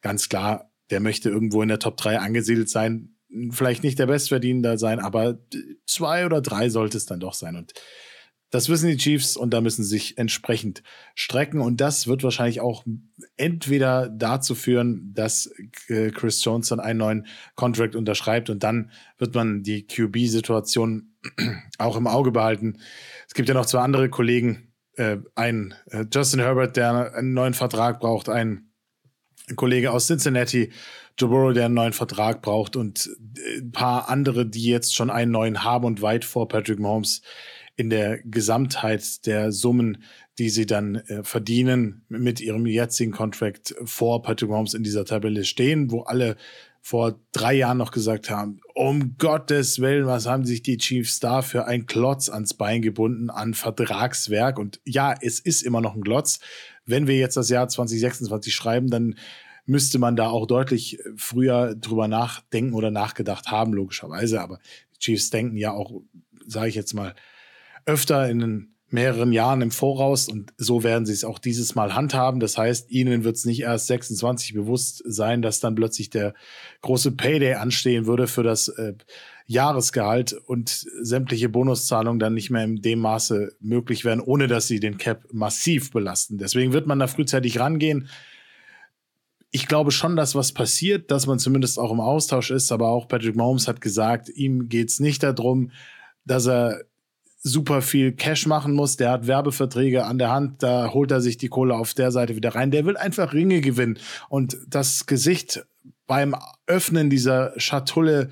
[SPEAKER 2] Ganz klar, der möchte irgendwo in der Top 3 angesiedelt sein. Vielleicht nicht der Bestverdienende sein, aber zwei oder drei sollte es dann doch sein. Und das wissen die Chiefs und da müssen sie sich entsprechend strecken. Und das wird wahrscheinlich auch entweder dazu führen, dass äh, Chris Jones dann einen neuen Contract unterschreibt und dann wird man die QB-Situation auch im Auge behalten. Es gibt ja noch zwei andere Kollegen, äh, ein äh, Justin Herbert, der einen neuen Vertrag braucht, ein Kollege aus Cincinnati, Joe Burrow, der einen neuen Vertrag braucht und ein paar andere, die jetzt schon einen neuen haben und weit vor Patrick Mahomes in der Gesamtheit der Summen, die sie dann äh, verdienen, mit ihrem jetzigen Contract vor Patrick Mahomes in dieser Tabelle stehen, wo alle vor drei Jahren noch gesagt haben, um Gottes Willen, was haben sich die Chiefs da für ein Klotz ans Bein gebunden an Vertragswerk? Und ja, es ist immer noch ein Klotz. Wenn wir jetzt das Jahr 2026 schreiben, dann müsste man da auch deutlich früher drüber nachdenken oder nachgedacht haben, logischerweise. Aber die Chiefs denken ja auch, sage ich jetzt mal, öfter in mehreren Jahren im Voraus und so werden sie es auch dieses Mal handhaben. Das heißt, ihnen wird es nicht erst 26 bewusst sein, dass dann plötzlich der große Payday anstehen würde für das äh, Jahresgehalt und sämtliche Bonuszahlungen dann nicht mehr in dem Maße möglich werden, ohne dass sie den Cap massiv belasten. Deswegen wird man da frühzeitig rangehen. Ich glaube schon, dass was passiert, dass man zumindest auch im Austausch ist, aber auch Patrick Mahomes hat gesagt, ihm geht es nicht darum, dass er super viel Cash machen muss. Der hat Werbeverträge an der Hand, da holt er sich die Kohle auf der Seite wieder rein. Der will einfach Ringe gewinnen. Und das Gesicht beim Öffnen dieser Schatulle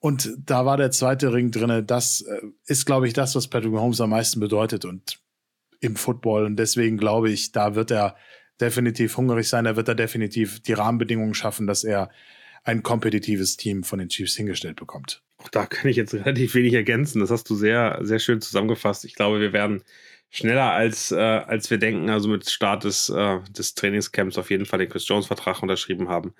[SPEAKER 2] und da war der zweite Ring drin. Das äh, ist, glaube ich, das, was Patrick Mahomes am meisten bedeutet und im Football. Und deswegen glaube ich, da wird er definitiv hungrig sein. Da wird er definitiv die Rahmenbedingungen schaffen, dass er ein kompetitives Team von den Chiefs hingestellt bekommt.
[SPEAKER 1] Auch da kann ich jetzt relativ wenig ergänzen. Das hast du sehr, sehr schön zusammengefasst. Ich glaube, wir werden schneller als, äh, als wir denken, also mit Start des, äh, des Trainingscamps auf jeden Fall den Chris Jones-Vertrag unterschrieben haben.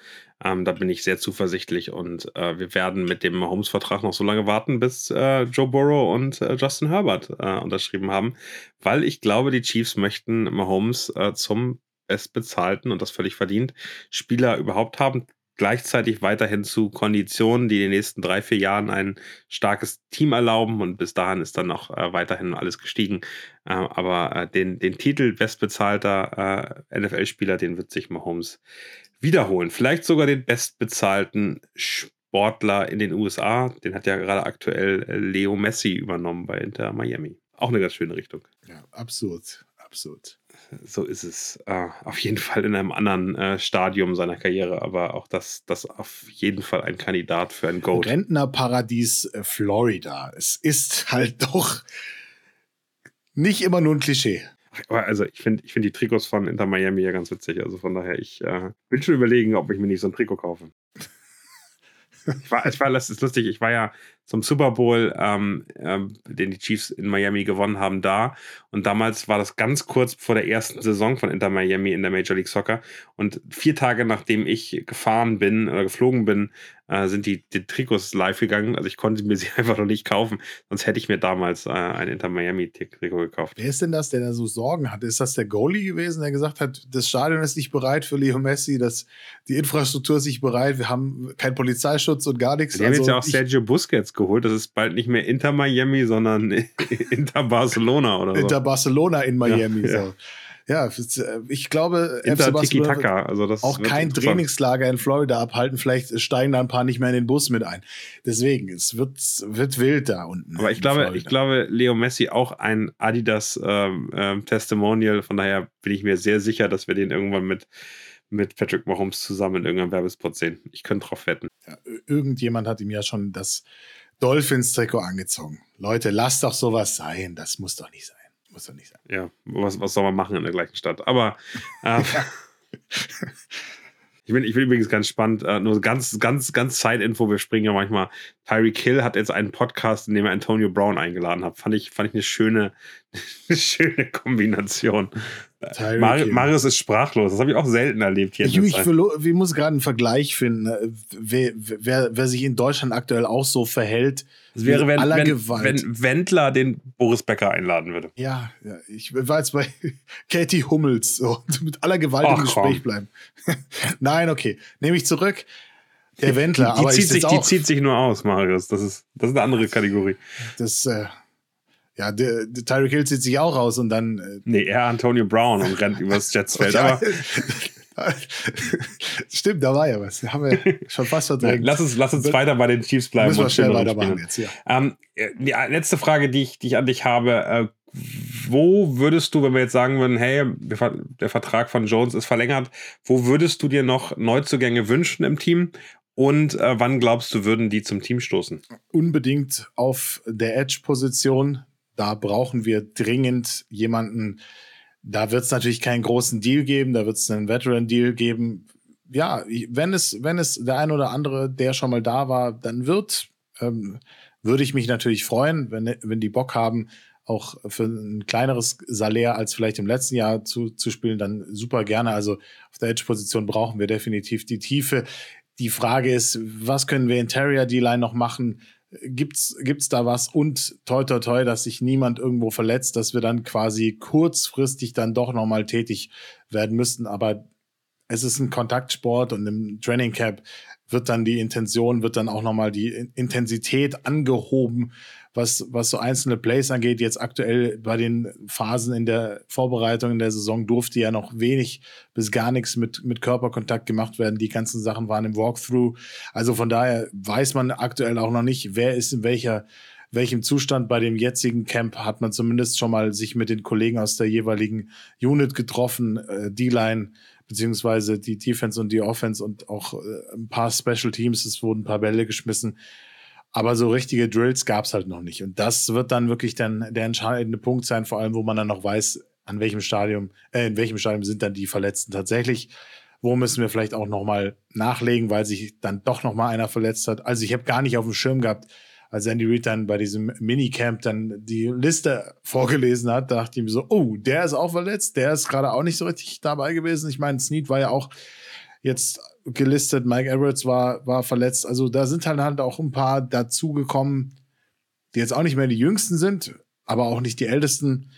[SPEAKER 1] Ähm, da bin ich sehr zuversichtlich und äh, wir werden mit dem Holmes-Vertrag noch so lange warten, bis äh, Joe Burrow und äh, Justin Herbert äh, unterschrieben haben, weil ich glaube, die Chiefs möchten Mahomes zum bestbezahlten und das völlig verdient Spieler überhaupt haben gleichzeitig weiterhin zu Konditionen, die in den nächsten drei, vier Jahren ein starkes Team erlauben. Und bis dahin ist dann noch äh, weiterhin alles gestiegen. Äh, aber äh, den, den Titel bestbezahlter äh, NFL-Spieler, den wird sich Mahomes wiederholen. Vielleicht sogar den bestbezahlten Sportler in den USA. Den hat ja gerade aktuell äh, Leo Messi übernommen bei Inter Miami. Auch eine ganz schöne Richtung.
[SPEAKER 2] Ja, absurd. Absurd
[SPEAKER 1] so ist es. Äh, auf jeden Fall in einem anderen äh, Stadium seiner Karriere, aber auch das, das auf jeden Fall ein Kandidat für ein Gold.
[SPEAKER 2] Rentnerparadies äh, Florida. Es ist halt doch nicht immer nur ein Klischee.
[SPEAKER 1] Aber also ich finde ich find die Trikots von Inter Miami ja ganz witzig. Also von daher, ich äh, will schon überlegen, ob ich mir nicht so ein Trikot kaufe. ich war, ich war, das ist lustig, ich war ja zum Super Bowl, ähm, ähm, den die Chiefs in Miami gewonnen haben, da. Und damals war das ganz kurz vor der ersten Saison von Inter Miami in der Major League Soccer. Und vier Tage nachdem ich gefahren bin oder geflogen bin, äh, sind die, die Trikots live gegangen. Also ich konnte mir sie einfach noch nicht kaufen. Sonst hätte ich mir damals äh, ein Inter Miami-Trikot gekauft.
[SPEAKER 2] Wer ist denn das, der da so Sorgen hatte? Ist das der Goalie gewesen, der gesagt hat, das Stadion ist nicht bereit für Leo Messi, das, die Infrastruktur ist nicht bereit, wir haben keinen Polizeischutz und gar nichts.
[SPEAKER 1] Die haben also, jetzt ja auch Sergio Busquets geholt. Das ist bald nicht mehr Inter Miami, sondern Inter Barcelona oder so.
[SPEAKER 2] Inter Barcelona in Miami. Ja, so. ja. Äh, ich glaube,
[SPEAKER 1] Inter Tiki -Taka. Also das
[SPEAKER 2] auch kein Trainingslager in Florida abhalten. Vielleicht steigen da ein paar nicht mehr in den Bus mit ein. Deswegen, es wird, wird wild da unten.
[SPEAKER 1] Aber ich glaube, ich glaube, Leo Messi auch ein Adidas ähm, ähm, Testimonial. Von daher bin ich mir sehr sicher, dass wir den irgendwann mit mit Patrick Mahomes zusammen in irgendeinem Werbespot sehen. Ich könnte drauf wetten.
[SPEAKER 2] Ja, irgendjemand hat ihm ja schon das Dolphins-Trikot angezogen. Leute, lasst doch sowas sein. Das muss doch nicht sein. Muss doch nicht sein.
[SPEAKER 1] Ja, was, was soll man machen in der gleichen Stadt? Aber äh, ich, bin, ich bin übrigens ganz spannend, äh, nur ganz, ganz, ganz Zeitinfo, wir springen ja manchmal. Tyreek Hill hat jetzt einen Podcast, in dem er Antonio Brown eingeladen hat. Fand ich, fand ich eine schöne, schöne Kombination. Mar Marius ist sprachlos. Das habe ich auch selten erlebt hier.
[SPEAKER 2] Ich, ich, ich muss gerade einen Vergleich finden, äh, wer, wer, wer, sich in Deutschland aktuell auch so verhält.
[SPEAKER 1] Es wäre, wenn, wenn, wenn, Wendler den Boris Becker einladen würde.
[SPEAKER 2] Ja, ja ich war jetzt bei Katie Hummels. So, mit aller Gewalt Ach, im Gespräch komm. bleiben. Nein, okay. Nehme ich zurück. Der Wendler.
[SPEAKER 1] Die, die, zieht sich, die zieht sich nur aus, Marius. Das ist, das ist eine andere Kategorie.
[SPEAKER 2] Das, äh, ja, der, der Tyreek Hill zieht sich auch raus und dann. Äh,
[SPEAKER 1] nee, er Antonio Brown und rennt übers Jetsfeld. aber
[SPEAKER 2] Stimmt, da war ja was. Haben wir schon fast verdrängt.
[SPEAKER 1] Lass uns, lass uns weiter bei den Chiefs bleiben.
[SPEAKER 2] Müssen wir schnell weitermachen jetzt, ja.
[SPEAKER 1] Ähm, die letzte Frage, die ich, die ich an dich habe. Äh, wo würdest du, wenn wir jetzt sagen würden, hey, der Vertrag von Jones ist verlängert, wo würdest du dir noch Neuzugänge wünschen im Team? Und äh, wann glaubst du, würden die zum Team stoßen?
[SPEAKER 2] Unbedingt auf der Edge-Position. Da brauchen wir dringend jemanden. Da wird es natürlich keinen großen Deal geben, da wird es einen Veteran-Deal geben. Ja, wenn es, wenn es der ein oder andere, der schon mal da war, dann wird, ähm, würde ich mich natürlich freuen, wenn, wenn die Bock haben, auch für ein kleineres Salär als vielleicht im letzten Jahr zu, zu spielen, dann super gerne. Also auf der Edge-Position brauchen wir definitiv die Tiefe. Die Frage ist, was können wir in Terrier D-Line noch machen? Gibt's gibt's da was? Und toi toi toi, dass sich niemand irgendwo verletzt, dass wir dann quasi kurzfristig dann doch noch mal tätig werden müssten, aber es ist ein Kontaktsport und im Training Cap wird dann die Intention, wird dann auch nochmal die Intensität angehoben, was, was so einzelne Plays angeht. Jetzt aktuell bei den Phasen in der Vorbereitung in der Saison durfte ja noch wenig bis gar nichts mit, mit Körperkontakt gemacht werden. Die ganzen Sachen waren im Walkthrough. Also von daher weiß man aktuell auch noch nicht, wer ist in welcher welchem Zustand bei dem jetzigen Camp hat man zumindest schon mal sich mit den Kollegen aus der jeweiligen Unit getroffen, äh, D-Line beziehungsweise die Defense und die Offense und auch äh, ein paar Special Teams. Es wurden ein paar Bälle geschmissen. Aber so richtige Drills gab es halt noch nicht. Und das wird dann wirklich dann der entscheidende Punkt sein, vor allem, wo man dann noch weiß, an welchem Stadium, äh, in welchem Stadium sind dann die Verletzten tatsächlich. Wo müssen wir vielleicht auch nochmal nachlegen, weil sich dann doch nochmal einer verletzt hat. Also ich habe gar nicht auf dem Schirm gehabt, als Andy Reid dann bei diesem Minicamp dann die Liste vorgelesen hat, dachte ich mir so, oh, der ist auch verletzt, der ist gerade auch nicht so richtig dabei gewesen. Ich meine, Snead war ja auch jetzt gelistet, Mike Everett war, war verletzt. Also da sind halt, halt auch ein paar dazugekommen, die jetzt auch nicht mehr die jüngsten sind, aber auch nicht die ältesten.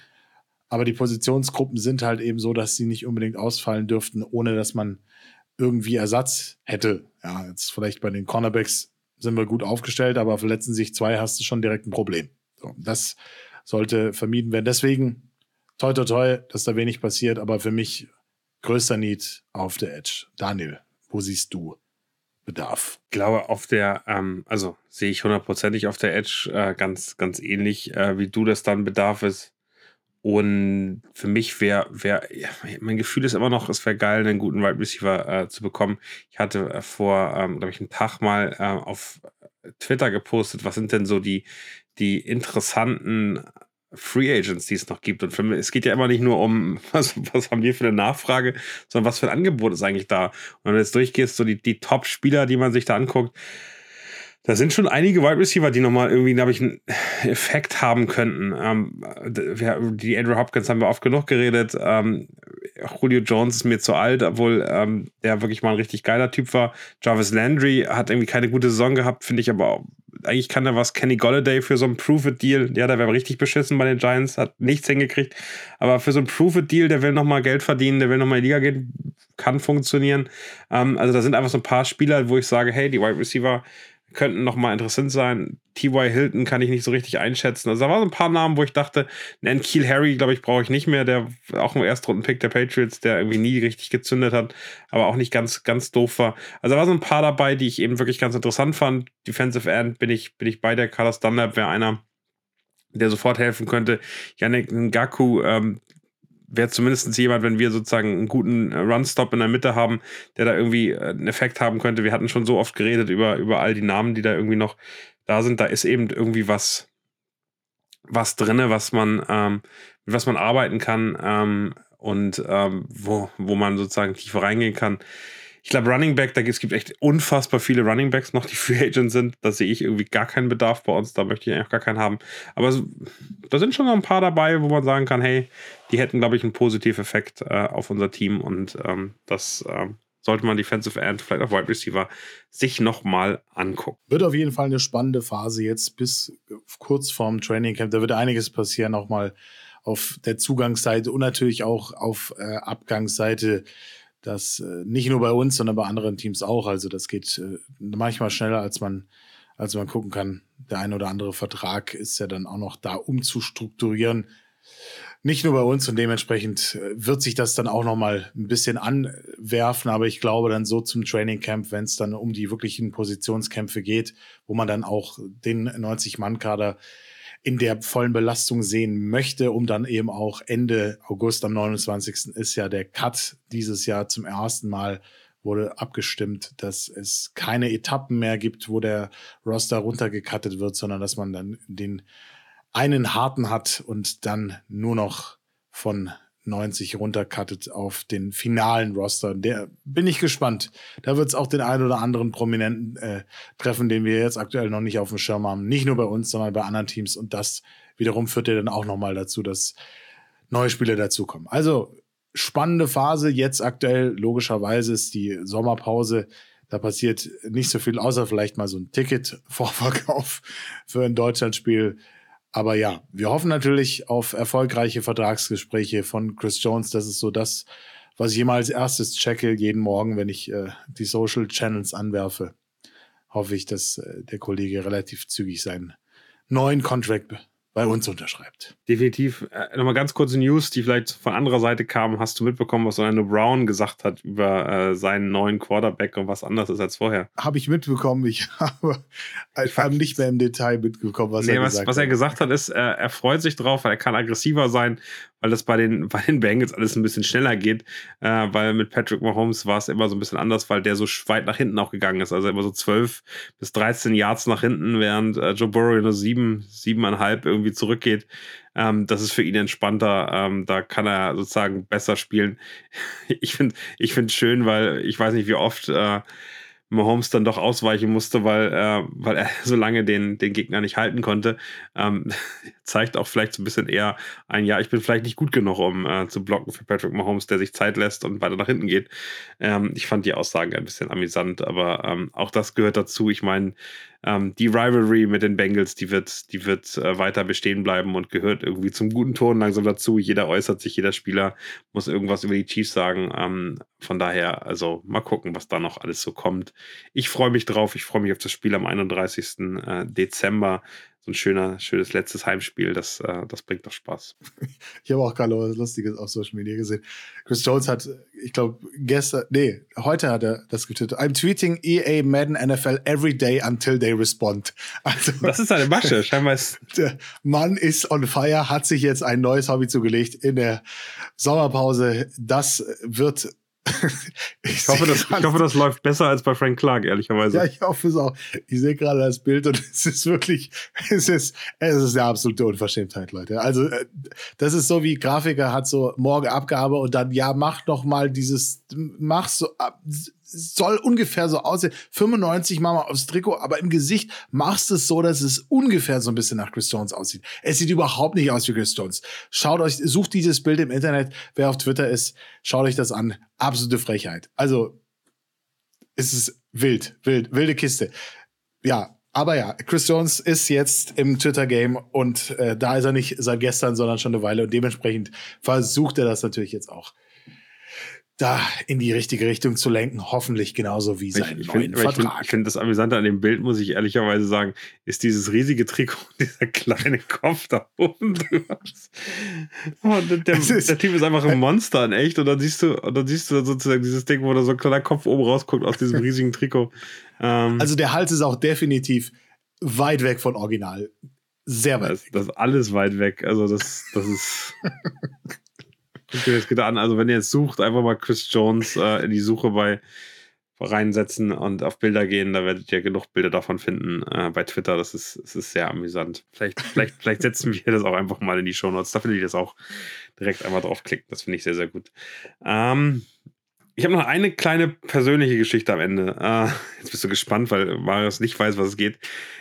[SPEAKER 2] Aber die Positionsgruppen sind halt eben so, dass sie nicht unbedingt ausfallen dürften, ohne dass man irgendwie Ersatz hätte. Ja, jetzt vielleicht bei den Cornerbacks sind wir gut aufgestellt, aber verletzen sich zwei, hast du schon direkt ein Problem. So, das sollte vermieden werden. Deswegen, toi, toi, toi, dass da wenig passiert, aber für mich größter Need auf der Edge. Daniel, wo siehst du Bedarf?
[SPEAKER 1] Ich glaube, auf der, ähm, also sehe ich hundertprozentig auf der Edge äh, ganz, ganz ähnlich, äh, wie du das dann Bedarf ist. Und für mich wäre, wär, mein Gefühl ist immer noch, es wäre geil, einen guten Wide Receiver äh, zu bekommen. Ich hatte äh, vor, ähm, glaube ich, einen Tag mal äh, auf Twitter gepostet, was sind denn so die, die interessanten Free Agents, die es noch gibt. Und für mich, es geht ja immer nicht nur um, was, was haben wir für eine Nachfrage, sondern was für ein Angebot ist eigentlich da. Und wenn du jetzt durchgehst, so die, die Top-Spieler, die man sich da anguckt, da sind schon einige Wide Receiver, die nochmal irgendwie, glaube ich, einen Effekt haben könnten. Ähm, die Andrew Hopkins haben wir oft genug geredet. Ähm, Julio Jones ist mir zu alt, obwohl ähm, der wirklich mal ein richtig geiler Typ war. Jarvis Landry hat irgendwie keine gute Saison gehabt, finde ich aber auch, eigentlich kann er was. Kenny Golladay für so ein Prove-It-Deal, ja, der wäre richtig beschissen bei den Giants, hat nichts hingekriegt. Aber für so ein Prove-It-Deal, der will nochmal Geld verdienen, der will nochmal in die Liga gehen, kann funktionieren. Ähm, also da sind einfach so ein paar Spieler, wo ich sage, hey, die Wide Receiver könnten noch mal interessant sein. T.Y. Hilton kann ich nicht so richtig einschätzen. Also da waren so ein paar Namen, wo ich dachte, einen Kiel Harry, glaube ich, brauche ich nicht mehr. Der auch ein Erstrunden-Pick der Patriots, der irgendwie nie richtig gezündet hat, aber auch nicht ganz, ganz doof war. Also da waren so ein paar dabei, die ich eben wirklich ganz interessant fand. Defensive End bin ich, bin ich bei der. Carlos Dunlap wäre einer, der sofort helfen könnte. Yannick Ngaku, ähm, wäre zumindest jemand, wenn wir sozusagen einen guten äh, Run-Stop in der Mitte haben, der da irgendwie äh, einen Effekt haben könnte. Wir hatten schon so oft geredet über, über all die Namen, die da irgendwie noch da sind. Da ist eben irgendwie was, was drinne, was man, ähm, mit was man arbeiten kann ähm, und ähm, wo, wo man sozusagen tiefer reingehen kann. Ich glaube, Running Back, da gibt es echt unfassbar viele Running Backs noch, die Free Agent sind. Da sehe ich irgendwie gar keinen Bedarf bei uns. Da möchte ich eigentlich gar keinen haben. Aber da sind schon noch ein paar dabei, wo man sagen kann, hey, die hätten, glaube ich, einen positiven Effekt äh, auf unser Team. Und ähm, das ähm, sollte man Defensive End, vielleicht auch Wide Receiver, sich nochmal angucken.
[SPEAKER 2] Wird auf jeden Fall eine spannende Phase jetzt bis kurz vorm Training Camp. Da wird einiges passieren, auch mal auf der Zugangsseite und natürlich auch auf äh, Abgangsseite das äh, nicht nur bei uns, sondern bei anderen Teams auch. Also das geht äh, manchmal schneller, als man, als man gucken kann. Der ein oder andere Vertrag ist ja dann auch noch da, um zu strukturieren. Nicht nur bei uns und dementsprechend äh, wird sich das dann auch noch mal ein bisschen anwerfen, aber ich glaube dann so zum Training Camp, wenn es dann um die wirklichen Positionskämpfe geht, wo man dann auch den 90-Mann-Kader in der vollen Belastung sehen möchte, um dann eben auch Ende August am 29. ist ja der Cut dieses Jahr zum ersten Mal wurde abgestimmt, dass es keine Etappen mehr gibt, wo der Roster runtergekattet wird, sondern dass man dann den einen harten hat und dann nur noch von 90 runtercuttet auf den finalen Roster. Der bin ich gespannt. Da wird es auch den einen oder anderen Prominenten äh, treffen, den wir jetzt aktuell noch nicht auf dem Schirm haben. Nicht nur bei uns, sondern bei anderen Teams. Und das wiederum führt ja dann auch nochmal dazu, dass neue Spieler dazukommen. Also spannende Phase. Jetzt aktuell, logischerweise, ist die Sommerpause. Da passiert nicht so viel, außer vielleicht mal so ein Ticket-Vorverkauf für ein Deutschlandspiel. Aber ja, wir hoffen natürlich auf erfolgreiche Vertragsgespräche von Chris Jones. Das ist so das, was ich immer als erstes checke, jeden Morgen, wenn ich äh, die Social Channels anwerfe. hoffe ich, dass äh, der Kollege relativ zügig seinen neuen Contract bei uns unterschreibt.
[SPEAKER 1] Definitiv. Äh, Nochmal ganz kurze News, die vielleicht von anderer Seite kamen. Hast du mitbekommen, was Orlando Brown gesagt hat über äh, seinen neuen Quarterback und was anders ist als vorher?
[SPEAKER 2] Habe ich mitbekommen. Ich habe einfach nicht mehr im Detail mitbekommen, was nee, er
[SPEAKER 1] was,
[SPEAKER 2] gesagt
[SPEAKER 1] was hat. Was er gesagt hat, ist, äh, er freut sich drauf, weil er kann aggressiver sein, weil das bei den, bei den Bengals alles ein bisschen schneller geht. Äh, weil mit Patrick Mahomes war es immer so ein bisschen anders, weil der so weit nach hinten auch gegangen ist. Also immer so 12 bis 13 Yards nach hinten, während äh, Joe Burrow nur sieben, siebeneinhalb irgendwie irgendwie zurückgeht. Ähm, das ist für ihn entspannter. Ähm, da kann er sozusagen besser spielen. Ich finde ich finde schön, weil ich weiß nicht, wie oft äh, Mahomes dann doch ausweichen musste, weil, äh, weil er so lange den, den Gegner nicht halten konnte. Ähm, zeigt auch vielleicht so ein bisschen eher ein, ja, ich bin vielleicht nicht gut genug, um äh, zu blocken für Patrick Mahomes, der sich Zeit lässt und weiter nach hinten geht. Ähm, ich fand die Aussage ein bisschen amüsant, aber ähm, auch das gehört dazu. Ich meine, ähm, die Rivalry mit den Bengals, die wird, die wird äh, weiter bestehen bleiben und gehört irgendwie zum guten Ton langsam dazu. Jeder äußert sich, jeder Spieler muss irgendwas über die Chiefs sagen. Ähm, von daher, also mal gucken, was da noch alles so kommt. Ich freue mich drauf. Ich freue mich auf das Spiel am 31. Äh, Dezember so ein schöner, schönes letztes Heimspiel, das, äh, das bringt doch Spaß.
[SPEAKER 2] Ich habe auch gerade was Lustiges auf Social Media gesehen. Chris Jones hat, ich glaube, gestern, nee, heute hat er das getwittert. I'm tweeting EA Madden NFL every day until they respond.
[SPEAKER 1] Also, das ist eine Masche, scheinbar
[SPEAKER 2] ist. Der Mann ist on fire, hat sich jetzt ein neues Hobby zugelegt in der Sommerpause. Das wird
[SPEAKER 1] ich, hoffe, das, ich hoffe, das läuft besser als bei Frank Clark, ehrlicherweise.
[SPEAKER 2] Ja, ich hoffe es auch. Ich sehe gerade das Bild und es ist wirklich, es ist, es ist eine absolute Unverschämtheit, Leute. Also, äh, das ist so wie Grafiker hat so morgen Abgabe und dann, ja, mach doch mal dieses, mach so, soll ungefähr so aussehen. 95 mal aufs Trikot, aber im Gesicht machst du es so, dass es ungefähr so ein bisschen nach Chris Jones aussieht. Es sieht überhaupt nicht aus wie Chris Jones. Schaut euch, sucht dieses Bild im Internet. Wer auf Twitter ist, schaut euch das an. Absolute Frechheit. Also, es ist wild, wild, wilde Kiste. Ja, aber ja, Chris Jones ist jetzt im Twitter-Game und äh, da ist er nicht seit gestern, sondern schon eine Weile und dementsprechend versucht er das natürlich jetzt auch da in die richtige Richtung zu lenken, hoffentlich genauso wie sein
[SPEAKER 1] ich,
[SPEAKER 2] ich neuen
[SPEAKER 1] find, Vertrag. Ich finde find das Amüsante an dem Bild, muss ich ehrlicherweise sagen, ist dieses riesige Trikot, dieser kleine Kopf da oben drüber. Oh, der, der, der, Typ ist einfach ein Monster in echt und dann siehst du, und dann siehst du sozusagen dieses Ding, wo da so ein kleiner Kopf oben rausguckt aus diesem riesigen Trikot.
[SPEAKER 2] Ähm, also der Hals ist auch definitiv weit weg von Original. Sehr weit.
[SPEAKER 1] Das, das ist alles weit weg. Also das, das ist Guckt ihr das geht an. Also, wenn ihr jetzt sucht, einfach mal Chris Jones äh, in die Suche bei reinsetzen und auf Bilder gehen, da werdet ihr genug Bilder davon finden äh, bei Twitter. Das ist, das ist sehr amüsant. Vielleicht, vielleicht, vielleicht setzen wir das auch einfach mal in die Show Notes. Da finde ich das auch direkt einmal draufklicken. Das finde ich sehr, sehr gut. Ähm, ich habe noch eine kleine persönliche Geschichte am Ende. Äh, jetzt bist du gespannt, weil Marius nicht weiß, was es geht.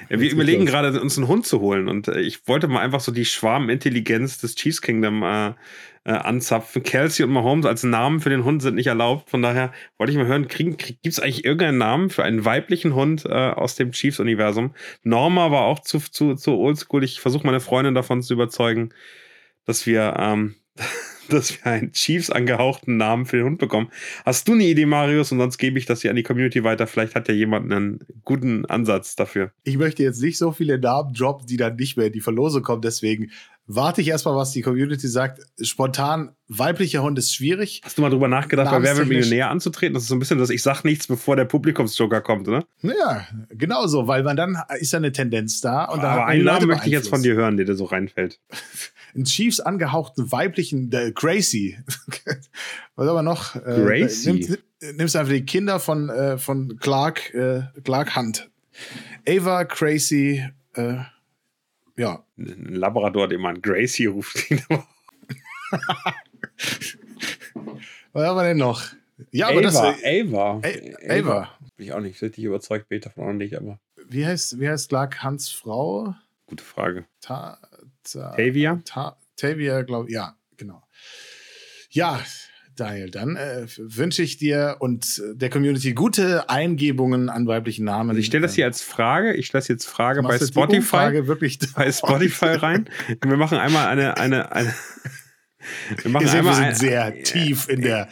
[SPEAKER 1] Wir überlegen gerade, uns einen Hund zu holen und äh, ich wollte mal einfach so die Schwarmintelligenz des Cheese Kingdom äh, äh, anzapfen. Kelsey und Mahomes als Namen für den Hund sind nicht erlaubt. Von daher wollte ich mal hören, gibt es eigentlich irgendeinen Namen für einen weiblichen Hund äh, aus dem Chiefs-Universum? Norma war auch zu, zu, zu oldschool. Ich versuche meine Freundin davon zu überzeugen, dass wir, ähm, dass wir einen Chiefs angehauchten Namen für den Hund bekommen. Hast du eine Idee, Marius? Und sonst gebe ich das hier an die Community weiter. Vielleicht hat ja jemand einen guten Ansatz dafür.
[SPEAKER 2] Ich möchte jetzt nicht so viele Namen droppen, die dann nicht mehr in die Verlosung kommen. Deswegen warte ich erstmal, was die Community sagt. Spontan, weiblicher Hund ist schwierig.
[SPEAKER 1] Hast du mal drüber nachgedacht, bei Wer wird Millionär anzutreten? Das ist so ein bisschen, dass ich sag nichts, bevor der Publikumsjoker kommt, oder?
[SPEAKER 2] Ja, genau so, weil man dann ist ja eine Tendenz da. Und
[SPEAKER 1] Aber einen Namen möchte ich jetzt von dir hören, der dir so reinfällt.
[SPEAKER 2] Ein Chiefs angehauchten weiblichen, der Gracie. Was aber noch?
[SPEAKER 1] Äh, Gracie.
[SPEAKER 2] Äh, nimm, nimmst einfach die Kinder von, äh, von Clark, äh, Clark Hunt. Ava, Gracie, äh, ja.
[SPEAKER 1] Ein Labrador, den man Gracie ruft.
[SPEAKER 2] Was haben wir denn noch?
[SPEAKER 1] Ja, aber Ava, das Ava.
[SPEAKER 2] Ava. Ava.
[SPEAKER 1] Bin ich auch nicht richtig überzeugt, ich davon auch nicht, aber.
[SPEAKER 2] Wie heißt, wie heißt Clark Hans Frau?
[SPEAKER 1] Gute Frage.
[SPEAKER 2] Ta, ta,
[SPEAKER 1] Tavia?
[SPEAKER 2] Ta, Tavia, glaube ich. Ja, genau. Ja, Daniel, dann äh, wünsche ich dir und der Community gute Eingebungen an weiblichen Namen.
[SPEAKER 1] Also ich stelle das hier als Frage. Ich das jetzt Frage bei Spotify.
[SPEAKER 2] Frage wirklich
[SPEAKER 1] bei Spotify rein. Wir machen einmal eine, eine, eine Wir, machen einmal
[SPEAKER 2] wir sind sehr tief in der,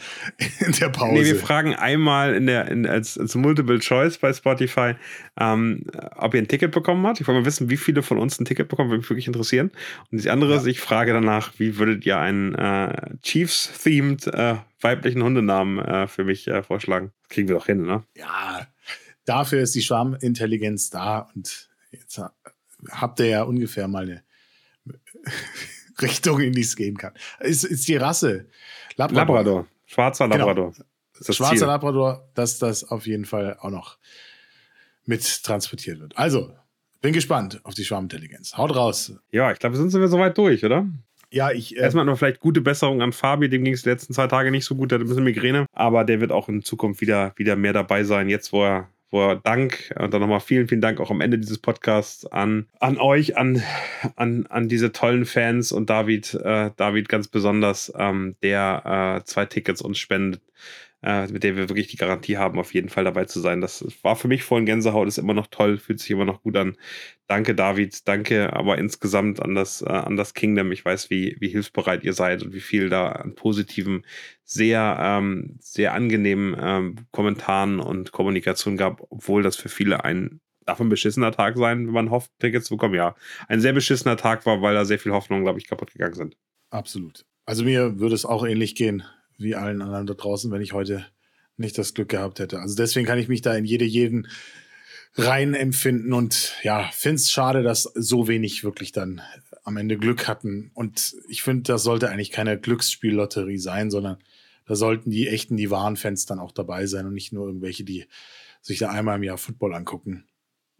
[SPEAKER 2] in der Pause. Nee,
[SPEAKER 1] wir fragen einmal in der, in, als, als Multiple Choice bei Spotify, ähm, ob ihr ein Ticket bekommen habt. Ich wollte mal wissen, wie viele von uns ein Ticket bekommen, würde mich wirklich interessieren. Und die andere ja. ist, ich frage danach, wie würdet ihr einen äh, Chiefs-themed äh, weiblichen Hundenamen äh, für mich äh, vorschlagen? Das kriegen wir doch hin, ne?
[SPEAKER 2] Ja, dafür ist die Schwarmintelligenz da und jetzt habt ihr ja ungefähr mal eine Richtung, in die es gehen kann. Ist, ist die Rasse
[SPEAKER 1] Labrador. Labrador. Schwarzer genau. Labrador.
[SPEAKER 2] Genau. Schwarzer Ziel. Labrador, dass das auf jeden Fall auch noch mit transportiert wird. Also, bin gespannt auf die Schwarmintelligenz. Haut raus.
[SPEAKER 1] Ja, ich glaube, sind wir soweit durch, oder?
[SPEAKER 2] Ja, ich.
[SPEAKER 1] Äh, Erstmal noch vielleicht gute Besserung an Fabi, dem ging es die letzten zwei Tage nicht so gut, der hat ein bisschen Migräne. Aber der wird auch in Zukunft wieder, wieder mehr dabei sein, jetzt wo er wo er Dank und dann nochmal vielen, vielen Dank auch am Ende dieses Podcasts an, an euch, an, an, an diese tollen Fans und David, äh, David ganz besonders, ähm, der äh, zwei Tickets uns spendet mit der wir wirklich die Garantie haben, auf jeden Fall dabei zu sein. Das war für mich vorhin Gänsehaut, ist immer noch toll, fühlt sich immer noch gut an. Danke, David, danke aber insgesamt an das, äh, an das Kingdom. Ich weiß, wie, wie hilfsbereit ihr seid und wie viel da an positiven, sehr, ähm, sehr angenehmen ähm, Kommentaren und Kommunikation gab, obwohl das für viele ein ein beschissener Tag sein, wenn man hofft, Tickets zu bekommen. Ja, ein sehr beschissener Tag war, weil da sehr viel Hoffnung, glaube ich, kaputt gegangen sind.
[SPEAKER 2] Absolut. Also mir würde es auch ähnlich gehen wie allen anderen da draußen, wenn ich heute nicht das Glück gehabt hätte. Also deswegen kann ich mich da in jede jeden rein empfinden und ja, finde es schade, dass so wenig wirklich dann am Ende Glück hatten. Und ich finde, das sollte eigentlich keine Glücksspiellotterie sein, sondern da sollten die echten, die wahren Fans dann auch dabei sein und nicht nur irgendwelche, die sich da einmal im Jahr Football angucken.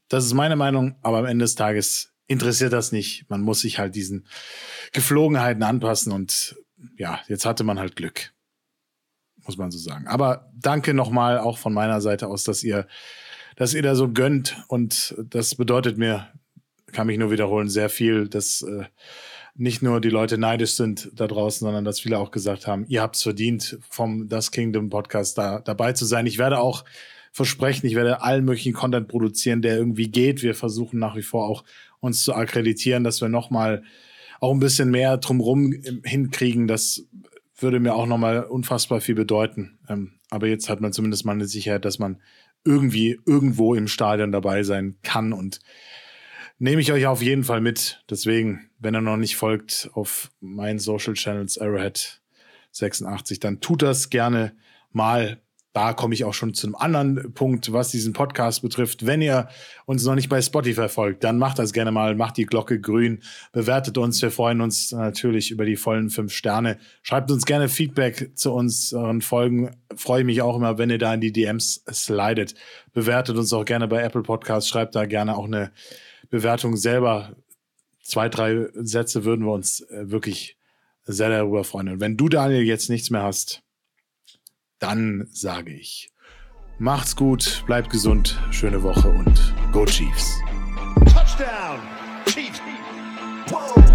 [SPEAKER 2] Das ist meine Meinung, aber am Ende des Tages interessiert das nicht. Man muss sich halt diesen Geflogenheiten anpassen und ja, jetzt hatte man halt Glück muss man so sagen. Aber danke nochmal auch von meiner Seite aus, dass ihr, dass ihr da so gönnt und das bedeutet mir, kann mich nur wiederholen, sehr viel, dass äh, nicht nur die Leute neidisch sind da draußen, sondern dass viele auch gesagt haben, ihr habt es verdient, vom Das Kingdom Podcast da dabei zu sein. Ich werde auch versprechen, ich werde allen möglichen Content produzieren, der irgendwie geht. Wir versuchen nach wie vor auch uns zu akkreditieren, dass wir nochmal auch ein bisschen mehr drumrum hinkriegen, dass würde mir auch nochmal unfassbar viel bedeuten. Ähm, aber jetzt hat man zumindest mal eine Sicherheit, dass man irgendwie irgendwo im Stadion dabei sein kann und nehme ich euch auf jeden Fall mit. Deswegen, wenn ihr noch nicht folgt auf meinen Social Channels Arrowhead 86, dann tut das gerne mal da komme ich auch schon zu einem anderen Punkt, was diesen Podcast betrifft. Wenn ihr uns noch nicht bei Spotify folgt, dann macht das gerne mal, macht die Glocke grün, bewertet uns. Wir freuen uns natürlich über die vollen fünf Sterne. Schreibt uns gerne Feedback zu unseren Folgen. Freue mich auch immer, wenn ihr da in die DMs slidet. Bewertet uns auch gerne bei Apple Podcasts. Schreibt da gerne auch eine Bewertung selber. Zwei, drei Sätze würden wir uns äh, wirklich sehr darüber freuen. Und wenn du, Daniel, jetzt nichts mehr hast, dann sage ich, macht's gut, bleibt gesund, schöne Woche und Go Chiefs. Touchdown, Chiefs. Whoa.